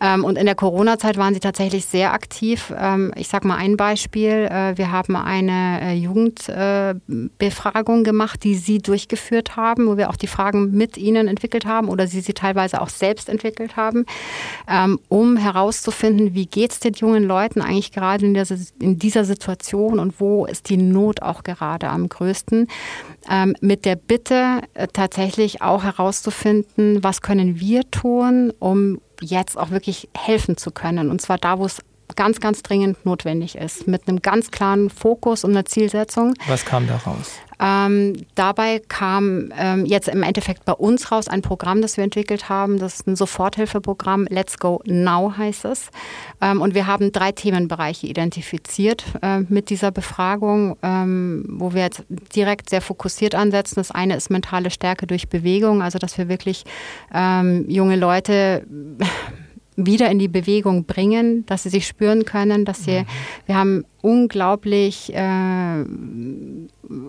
Ähm, und in der Corona-Zeit waren sie tatsächlich sehr aktiv. Ähm, ich sage mal ein Beispiel. Äh, wir haben eine äh, Jugendbefragung äh, gemacht, die sie durchgeführt haben, wo wir auch die Fragen mit ihnen entwickelt haben oder sie sie teilweise auch selbst entwickelt haben, ähm, um herauszufinden, wie geht es den jungen Leuten eigentlich gerade in, dieser Situation und wo ist die Not auch gerade am größten, ähm, mit der Bitte äh, tatsächlich auch herauszufinden, was können wir tun, um jetzt auch wirklich helfen zu können. Und zwar da, wo es ganz, ganz dringend notwendig ist, mit einem ganz klaren Fokus und einer Zielsetzung. Was kam da raus? Ähm, dabei kam ähm, jetzt im Endeffekt bei uns raus ein Programm, das wir entwickelt haben. Das ist ein Soforthilfeprogramm. Let's Go Now heißt es. Ähm, und wir haben drei Themenbereiche identifiziert äh, mit dieser Befragung, ähm, wo wir jetzt direkt sehr fokussiert ansetzen. Das eine ist mentale Stärke durch Bewegung, also dass wir wirklich ähm, junge Leute wieder in die Bewegung bringen, dass sie sich spüren können, dass sie, mhm. wir haben unglaublich äh,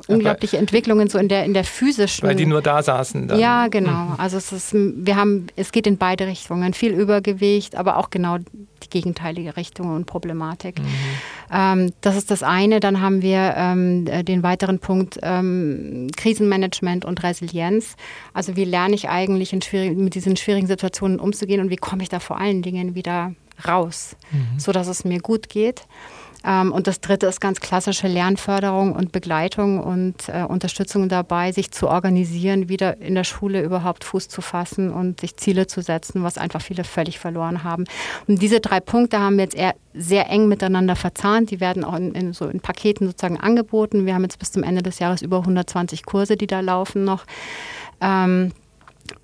unglaubliche Entwicklungen so in der in der physischen weil die nur da saßen dann. ja genau mhm. also es ist wir haben es geht in beide Richtungen viel Übergewicht aber auch genau die gegenteilige Richtung und Problematik mhm. ähm, das ist das eine dann haben wir ähm, den weiteren Punkt ähm, Krisenmanagement und Resilienz also wie lerne ich eigentlich mit diesen schwierigen Situationen umzugehen und wie komme ich da vor allen Dingen wieder raus mhm. so dass es mir gut geht und das Dritte ist ganz klassische Lernförderung und Begleitung und äh, Unterstützung dabei, sich zu organisieren, wieder in der Schule überhaupt Fuß zu fassen und sich Ziele zu setzen, was einfach viele völlig verloren haben. Und diese drei Punkte haben wir jetzt eher sehr eng miteinander verzahnt. Die werden auch in, in, so in Paketen sozusagen angeboten. Wir haben jetzt bis zum Ende des Jahres über 120 Kurse, die da laufen noch. Ähm,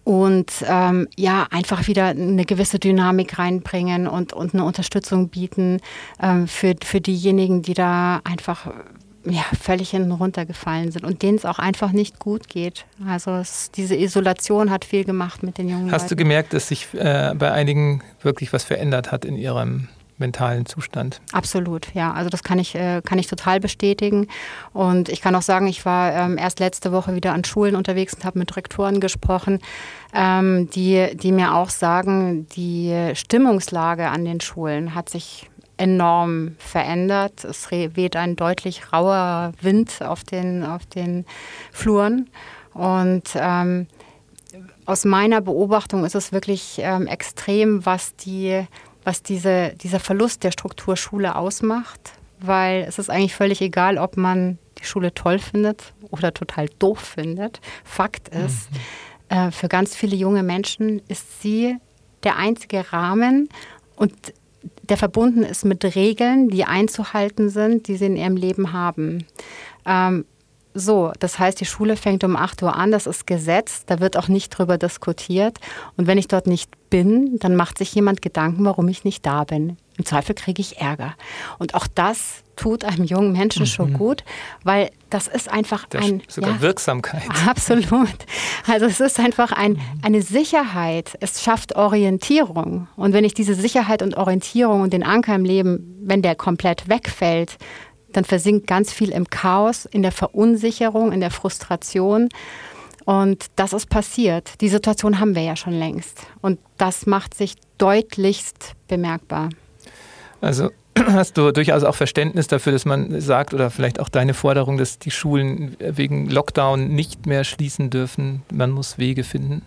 und ähm, ja, einfach wieder eine gewisse Dynamik reinbringen und, und eine Unterstützung bieten ähm, für, für diejenigen, die da einfach ja, völlig hinten runtergefallen sind und denen es auch einfach nicht gut geht. Also es, diese Isolation hat viel gemacht mit den jungen Hast Leuten. du gemerkt, dass sich äh, bei einigen wirklich was verändert hat in ihrem mentalen Zustand? Absolut, ja. Also das kann ich, äh, kann ich total bestätigen. Und ich kann auch sagen, ich war ähm, erst letzte Woche wieder an Schulen unterwegs und habe mit Rektoren gesprochen, ähm, die, die mir auch sagen, die Stimmungslage an den Schulen hat sich enorm verändert. Es weht ein deutlich rauer Wind auf den, auf den Fluren. Und ähm, aus meiner Beobachtung ist es wirklich ähm, extrem, was, die, was diese, dieser Verlust der Struktur Schule ausmacht. Weil es ist eigentlich völlig egal, ob man die Schule toll findet oder total doof findet. Fakt ist, mhm. äh, für ganz viele junge Menschen ist sie der einzige Rahmen und der verbunden ist mit Regeln, die einzuhalten sind, die sie in ihrem Leben haben. Ähm, so, das heißt, die Schule fängt um 8 Uhr an, das ist Gesetz, da wird auch nicht drüber diskutiert. Und wenn ich dort nicht bin, dann macht sich jemand Gedanken, warum ich nicht da bin. Im Zweifel kriege ich Ärger. Und auch das tut einem jungen Menschen mhm. schon gut, weil das ist einfach das ein. Sogar ja, Wirksamkeit. Absolut. Also es ist einfach ein, mhm. eine Sicherheit. Es schafft Orientierung. Und wenn ich diese Sicherheit und Orientierung und den Anker im Leben, wenn der komplett wegfällt, dann versinkt ganz viel im Chaos, in der Verunsicherung, in der Frustration. Und das ist passiert. Die Situation haben wir ja schon längst. Und das macht sich deutlichst bemerkbar. Also hast du durchaus auch Verständnis dafür, dass man sagt, oder vielleicht auch deine Forderung, dass die Schulen wegen Lockdown nicht mehr schließen dürfen. Man muss Wege finden.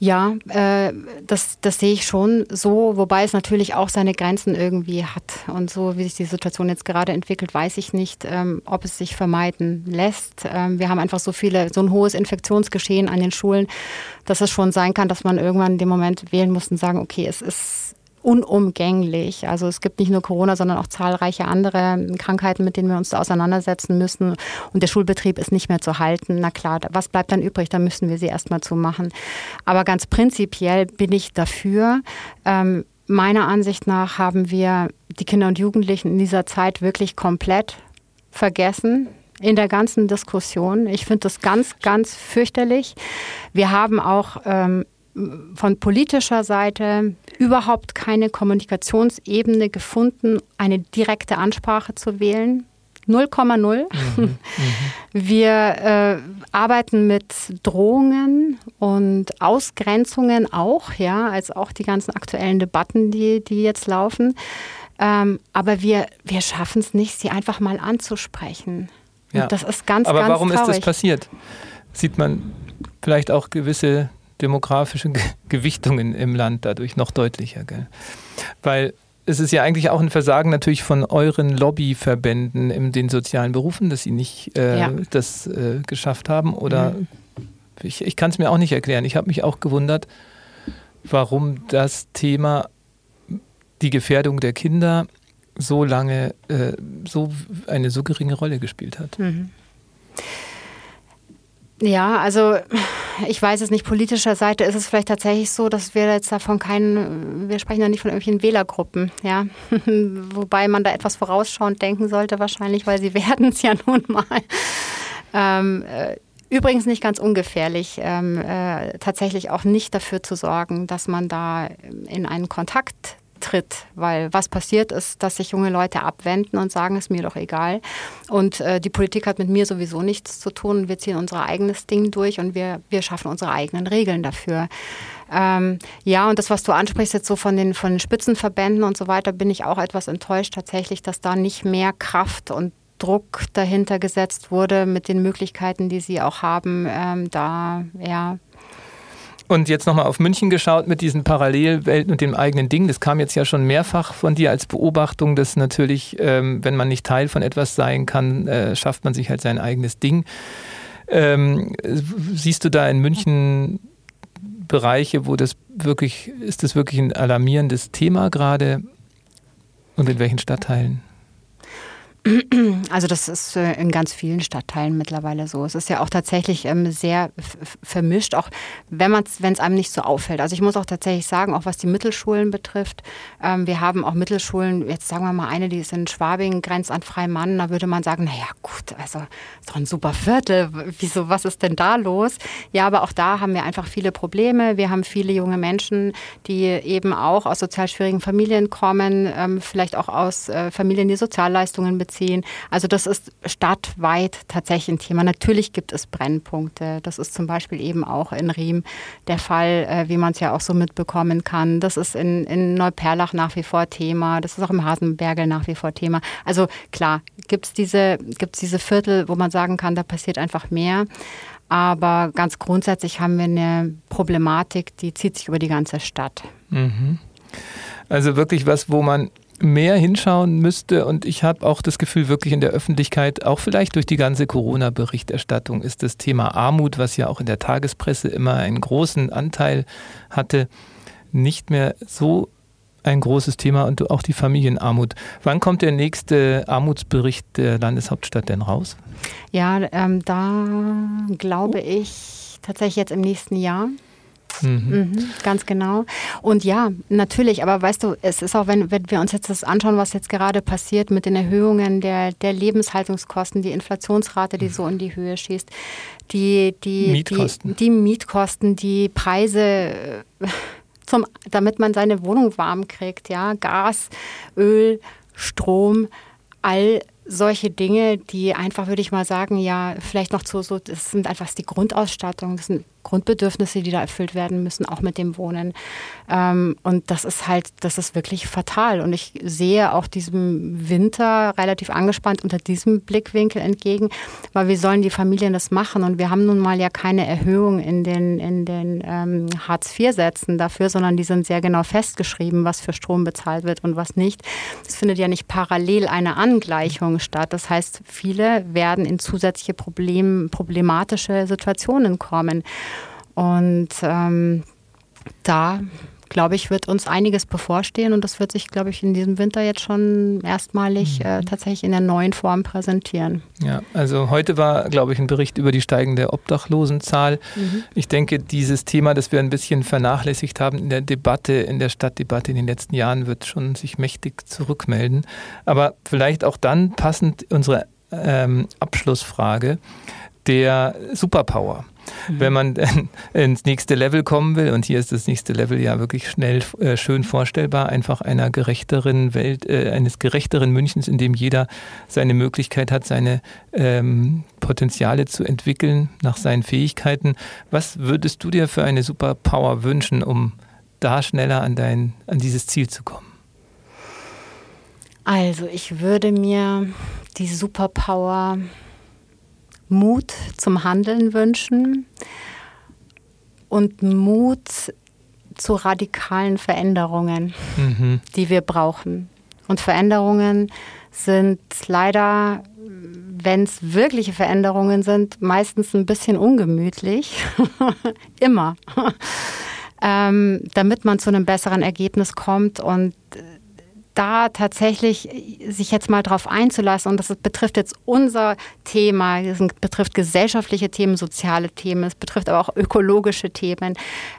Ja, äh, das, das sehe ich schon so, wobei es natürlich auch seine Grenzen irgendwie hat. Und so wie sich die Situation jetzt gerade entwickelt, weiß ich nicht, ähm, ob es sich vermeiden lässt. Ähm, wir haben einfach so viele, so ein hohes Infektionsgeschehen an den Schulen, dass es schon sein kann, dass man irgendwann in dem Moment wählen muss und sagen, okay, es ist unumgänglich. Also es gibt nicht nur Corona, sondern auch zahlreiche andere Krankheiten, mit denen wir uns auseinandersetzen müssen. Und der Schulbetrieb ist nicht mehr zu halten. Na klar, was bleibt dann übrig? Da müssen wir sie erstmal zumachen. Aber ganz prinzipiell bin ich dafür. Ähm, meiner Ansicht nach haben wir die Kinder und Jugendlichen in dieser Zeit wirklich komplett vergessen in der ganzen Diskussion. Ich finde das ganz, ganz fürchterlich. Wir haben auch ähm, von politischer Seite überhaupt keine Kommunikationsebene gefunden, eine direkte Ansprache zu wählen. 0,0. Mhm, mhm. Wir äh, arbeiten mit Drohungen und Ausgrenzungen auch, ja, als auch die ganzen aktuellen Debatten, die, die jetzt laufen. Ähm, aber wir, wir schaffen es nicht, sie einfach mal anzusprechen. Ja. Und das ist ganz, aber ganz warum traurig. ist das passiert? Sieht man vielleicht auch gewisse demografische Gewichtungen im Land dadurch noch deutlicher. Gell? Weil es ist ja eigentlich auch ein Versagen natürlich von euren Lobbyverbänden in den sozialen Berufen, dass sie nicht äh, ja. das äh, geschafft haben. Oder mhm. ich, ich kann es mir auch nicht erklären. Ich habe mich auch gewundert, warum das Thema die Gefährdung der Kinder so lange äh, so eine so geringe Rolle gespielt hat. Mhm. Ja, also ich weiß es nicht, politischer Seite ist es vielleicht tatsächlich so, dass wir jetzt davon keinen, wir sprechen ja nicht von irgendwelchen Wählergruppen, ja. Wobei man da etwas vorausschauend denken sollte wahrscheinlich, weil sie werden es ja nun mal. Ähm, äh, Übrigens nicht ganz ungefährlich, ähm, äh, tatsächlich auch nicht dafür zu sorgen, dass man da in einen Kontakt tritt, weil was passiert ist, dass sich junge Leute abwenden und sagen, es ist mir doch egal. Und äh, die Politik hat mit mir sowieso nichts zu tun. Wir ziehen unser eigenes Ding durch und wir, wir schaffen unsere eigenen Regeln dafür. Ähm, ja, und das, was du ansprichst jetzt so von den, von den Spitzenverbänden und so weiter, bin ich auch etwas enttäuscht tatsächlich, dass da nicht mehr Kraft und Druck dahinter gesetzt wurde mit den Möglichkeiten, die sie auch haben, ähm, da ja und jetzt nochmal auf München geschaut mit diesen Parallelwelten und dem eigenen Ding. Das kam jetzt ja schon mehrfach von dir als Beobachtung, dass natürlich, ähm, wenn man nicht Teil von etwas sein kann, äh, schafft man sich halt sein eigenes Ding. Ähm, siehst du da in München Bereiche, wo das wirklich, ist das wirklich ein alarmierendes Thema gerade? Und in welchen Stadtteilen? Also das ist äh, in ganz vielen Stadtteilen mittlerweile so. Es ist ja auch tatsächlich ähm, sehr vermischt, auch wenn es einem nicht so auffällt. Also ich muss auch tatsächlich sagen, auch was die Mittelschulen betrifft, ähm, wir haben auch Mittelschulen, jetzt sagen wir mal eine, die ist in Schwabing, grenzt an Freimann, da würde man sagen, naja gut, also doch ein super Viertel, wieso, was ist denn da los? Ja, aber auch da haben wir einfach viele Probleme. Wir haben viele junge Menschen, die eben auch aus sozial schwierigen Familien kommen, ähm, vielleicht auch aus äh, Familien, die Sozialleistungen beziehen. Also das ist stadtweit tatsächlich ein Thema. Natürlich gibt es Brennpunkte. Das ist zum Beispiel eben auch in Riem der Fall, äh, wie man es ja auch so mitbekommen kann. Das ist in, in Neuperlach nach wie vor Thema. Das ist auch im Hasenbergel nach wie vor Thema. Also klar, gibt es diese, gibt's diese Viertel, wo man sagen kann, da passiert einfach mehr. Aber ganz grundsätzlich haben wir eine Problematik, die zieht sich über die ganze Stadt. Mhm. Also wirklich was, wo man mehr hinschauen müsste. Und ich habe auch das Gefühl, wirklich in der Öffentlichkeit, auch vielleicht durch die ganze Corona-Berichterstattung, ist das Thema Armut, was ja auch in der Tagespresse immer einen großen Anteil hatte, nicht mehr so ein großes Thema und auch die Familienarmut. Wann kommt der nächste Armutsbericht der Landeshauptstadt denn raus? Ja, ähm, da glaube ich tatsächlich jetzt im nächsten Jahr. Mhm. Mhm, ganz genau. Und ja, natürlich, aber weißt du, es ist auch, wenn, wenn wir uns jetzt das anschauen, was jetzt gerade passiert mit den Erhöhungen der, der Lebenshaltungskosten, die Inflationsrate, die mhm. so in die Höhe schießt, die, die, Mietkosten. die, die Mietkosten, die Preise, zum, damit man seine Wohnung warm kriegt, ja, Gas, Öl, Strom, all solche Dinge, die einfach, würde ich mal sagen, ja, vielleicht noch zu so, das sind einfach die Grundausstattung, das sind Grundbedürfnisse, die da erfüllt werden müssen, auch mit dem Wohnen. Ähm, und das ist halt, das ist wirklich fatal. Und ich sehe auch diesem Winter relativ angespannt unter diesem Blickwinkel entgegen, weil wie sollen die Familien das machen? Und wir haben nun mal ja keine Erhöhung in den, in den ähm, Hartz-IV-Sätzen dafür, sondern die sind sehr genau festgeschrieben, was für Strom bezahlt wird und was nicht. Es findet ja nicht parallel eine Angleichung statt. Das heißt, viele werden in zusätzliche Problem, problematische Situationen kommen. Und ähm, da glaube ich, wird uns einiges bevorstehen und das wird sich, glaube ich, in diesem Winter jetzt schon erstmalig äh, mhm. tatsächlich in der neuen Form präsentieren. Ja, also heute war, glaube ich, ein Bericht über die steigende Obdachlosenzahl. Mhm. Ich denke, dieses Thema, das wir ein bisschen vernachlässigt haben in der Debatte, in der Stadtdebatte in den letzten Jahren, wird schon sich mächtig zurückmelden. Aber vielleicht auch dann passend unsere ähm, Abschlussfrage der Superpower. Mhm. Wenn man ins nächste Level kommen will, und hier ist das nächste Level ja wirklich schnell äh, schön vorstellbar, einfach einer gerechteren Welt, äh, eines gerechteren Münchens, in dem jeder seine Möglichkeit hat, seine ähm, Potenziale zu entwickeln nach seinen Fähigkeiten. Was würdest du dir für eine Superpower wünschen, um da schneller an, dein, an dieses Ziel zu kommen? Also ich würde mir die Superpower Mut zum Handeln wünschen und Mut zu radikalen Veränderungen, mhm. die wir brauchen. Und Veränderungen sind leider, wenn es wirkliche Veränderungen sind, meistens ein bisschen ungemütlich. Immer. ähm, damit man zu einem besseren Ergebnis kommt und da tatsächlich sich jetzt mal drauf einzulassen, und das betrifft jetzt unser Thema, das betrifft gesellschaftliche Themen, soziale Themen, es betrifft aber auch ökologische Themen.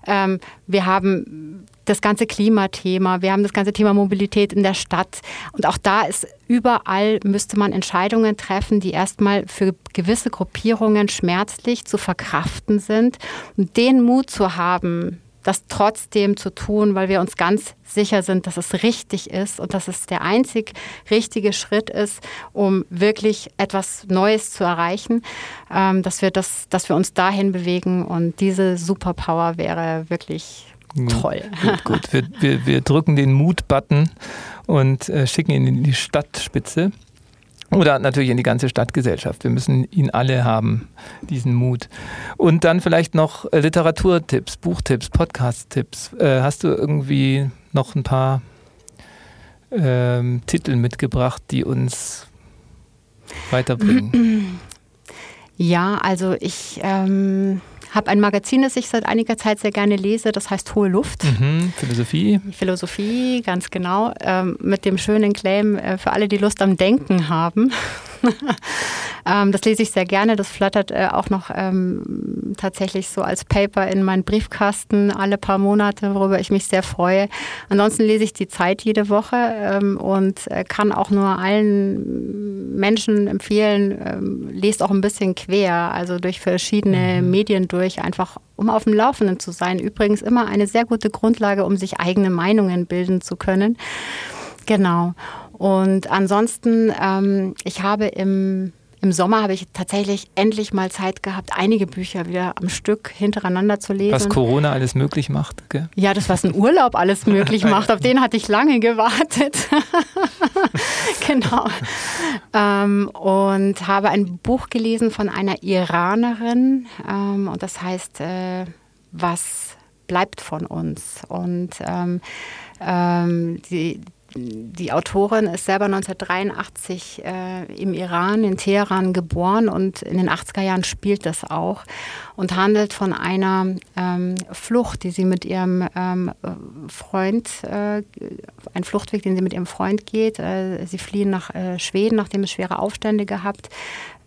Ähm, wir haben das ganze Klimathema, wir haben das ganze Thema Mobilität in der Stadt. Und auch da ist überall müsste man Entscheidungen treffen, die erstmal für gewisse Gruppierungen schmerzlich zu verkraften sind. Und den Mut zu haben, das trotzdem zu tun, weil wir uns ganz sicher sind, dass es richtig ist und dass es der einzig richtige Schritt ist, um wirklich etwas Neues zu erreichen, ähm, dass, wir das, dass wir uns dahin bewegen und diese Superpower wäre wirklich toll. Gut, gut. Wir, wir, wir drücken den Mut-Button und äh, schicken ihn in die Stadtspitze. Oder natürlich in die ganze Stadtgesellschaft. Wir müssen ihn alle haben, diesen Mut. Und dann vielleicht noch äh, Literaturtipps, Buchtipps, Podcast-Tipps. Äh, hast du irgendwie noch ein paar ähm, Titel mitgebracht, die uns weiterbringen? Ja, also ich ähm, habe ein Magazin, das ich seit einiger Zeit sehr gerne lese, das heißt Hohe Luft. Mhm, Philosophie. Philosophie, ganz genau, ähm, mit dem schönen Claim äh, für alle, die Lust am Denken haben. ähm, das lese ich sehr gerne. Das flattert äh, auch noch ähm, tatsächlich so als Paper in meinen Briefkasten alle paar Monate, worüber ich mich sehr freue. Ansonsten lese ich die Zeit jede Woche ähm, und äh, kann auch nur allen Menschen empfehlen, ähm, lest auch ein bisschen quer, also durch verschiedene mhm. Medien durch, einfach um auf dem Laufenden zu sein. Übrigens immer eine sehr gute Grundlage, um sich eigene Meinungen bilden zu können. Genau. Und ansonsten, ähm, ich habe im im Sommer habe ich tatsächlich endlich mal Zeit gehabt, einige Bücher wieder am Stück hintereinander zu lesen. Was Corona alles möglich macht, gell? Ja, das, was ein Urlaub alles möglich macht, auf den hatte ich lange gewartet. genau. Ähm, und habe ein Buch gelesen von einer Iranerin ähm, und das heißt, äh, was bleibt von uns? Und ähm, ähm die, die Autorin ist selber 1983 äh, im Iran, in Teheran geboren und in den 80er Jahren spielt das auch und handelt von einer ähm, Flucht, die sie mit ihrem ähm, Freund, äh, ein Fluchtweg, den sie mit ihrem Freund geht. Äh, sie fliehen nach äh, Schweden, nachdem es schwere Aufstände gehabt,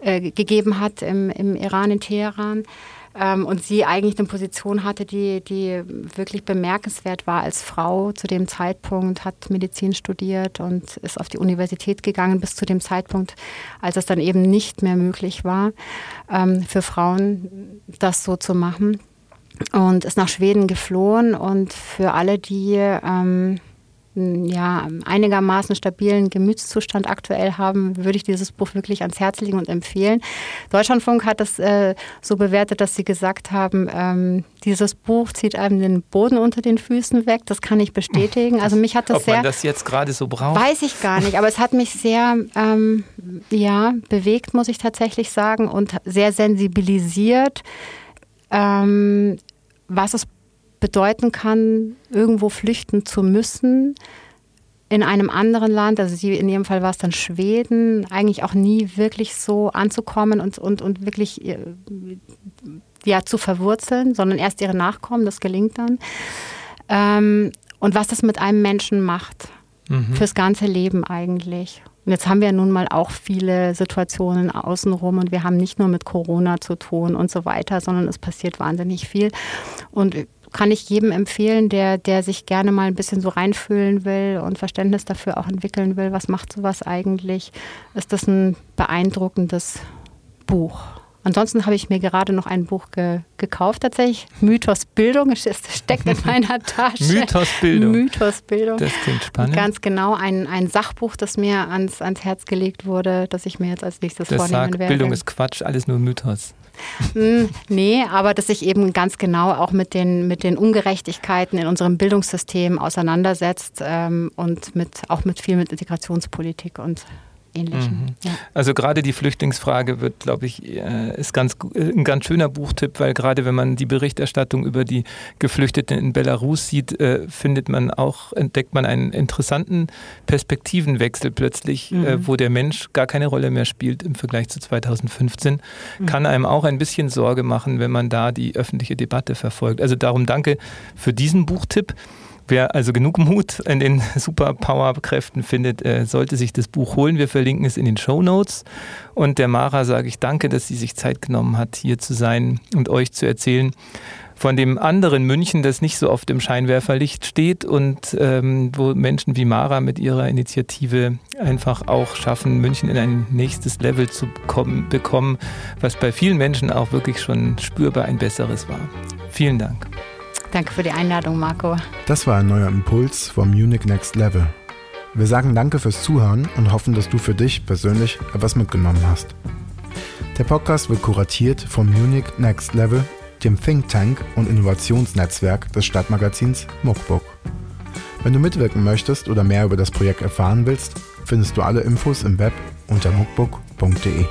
äh, gegeben hat im, im Iran, in Teheran ähm, und sie eigentlich eine Position hatte, die, die wirklich bemerkenswert war als Frau. Zu dem Zeitpunkt, hat Medizin studiert und ist auf die Universität gegangen bis zu dem Zeitpunkt, als es dann eben nicht mehr möglich war, ähm, für Frauen das so zu machen. Und ist nach Schweden geflohen und für alle, die ähm, ja, einigermaßen stabilen Gemütszustand aktuell haben, würde ich dieses Buch wirklich ans Herz legen und empfehlen. Deutschlandfunk hat es äh, so bewertet, dass sie gesagt haben, ähm, dieses Buch zieht einem den Boden unter den Füßen weg. Das kann ich bestätigen. Also mich hat das Ob sehr. man das jetzt gerade so braucht? Weiß ich gar nicht, aber es hat mich sehr ähm, ja, bewegt, muss ich tatsächlich sagen, und sehr sensibilisiert, ähm, was es bedeuten kann, irgendwo flüchten zu müssen in einem anderen Land, also sie, in ihrem Fall war es dann Schweden, eigentlich auch nie wirklich so anzukommen und, und, und wirklich äh, ja, zu verwurzeln, sondern erst ihre Nachkommen, das gelingt dann. Ähm, und was das mit einem Menschen macht, mhm. fürs ganze Leben eigentlich. Und jetzt haben wir nun mal auch viele Situationen außenrum und wir haben nicht nur mit Corona zu tun und so weiter, sondern es passiert wahnsinnig viel. Und kann ich jedem empfehlen, der, der sich gerne mal ein bisschen so reinfühlen will und Verständnis dafür auch entwickeln will, was macht sowas eigentlich, ist das ein beeindruckendes Buch. Ansonsten habe ich mir gerade noch ein Buch ge gekauft, tatsächlich. Mythos Bildung, es steckt in meiner Tasche. Mythos Bildung. Mythos Bildung. Das klingt spannend. Ganz genau, ein, ein Sachbuch, das mir ans, ans Herz gelegt wurde, das ich mir jetzt als nächstes das vornehmen sagt, werde. Bildung ist Quatsch, alles nur Mythos. Hm, nee, aber dass sich eben ganz genau auch mit den, mit den Ungerechtigkeiten in unserem Bildungssystem auseinandersetzt ähm, und mit, auch mit viel mit Integrationspolitik und Ähnlichem. Mhm. Ja. Also gerade die Flüchtlingsfrage wird, glaube ich, äh, ist ganz, äh, ein ganz schöner Buchtipp, weil gerade wenn man die Berichterstattung über die Geflüchteten in Belarus sieht, äh, findet man auch, entdeckt man einen interessanten Perspektivenwechsel plötzlich, mhm. wo der Mensch gar keine Rolle mehr spielt im Vergleich zu 2015. Mhm. Kann einem auch ein bisschen Sorge machen, wenn man da die öffentliche Debatte verfolgt. Also darum danke für diesen Buchtipp. Wer also genug Mut in den Superpower-Kräften findet, äh, sollte sich das Buch holen. Wir verlinken es in den Show Notes. Und der Mara sage ich danke, dass sie sich Zeit genommen hat, hier zu sein und euch zu erzählen von dem anderen München, das nicht so oft im Scheinwerferlicht steht und ähm, wo Menschen wie Mara mit ihrer Initiative einfach auch schaffen, München in ein nächstes Level zu kommen, bekommen, was bei vielen Menschen auch wirklich schon spürbar ein besseres war. Vielen Dank. Danke für die Einladung, Marco. Das war ein neuer Impuls vom Munich Next Level. Wir sagen danke fürs Zuhören und hoffen, dass du für dich persönlich etwas mitgenommen hast. Der Podcast wird kuratiert vom Munich Next Level, dem Think Tank und Innovationsnetzwerk des Stadtmagazins Muckbook. Wenn du mitwirken möchtest oder mehr über das Projekt erfahren willst, findest du alle Infos im Web unter muckbook.de.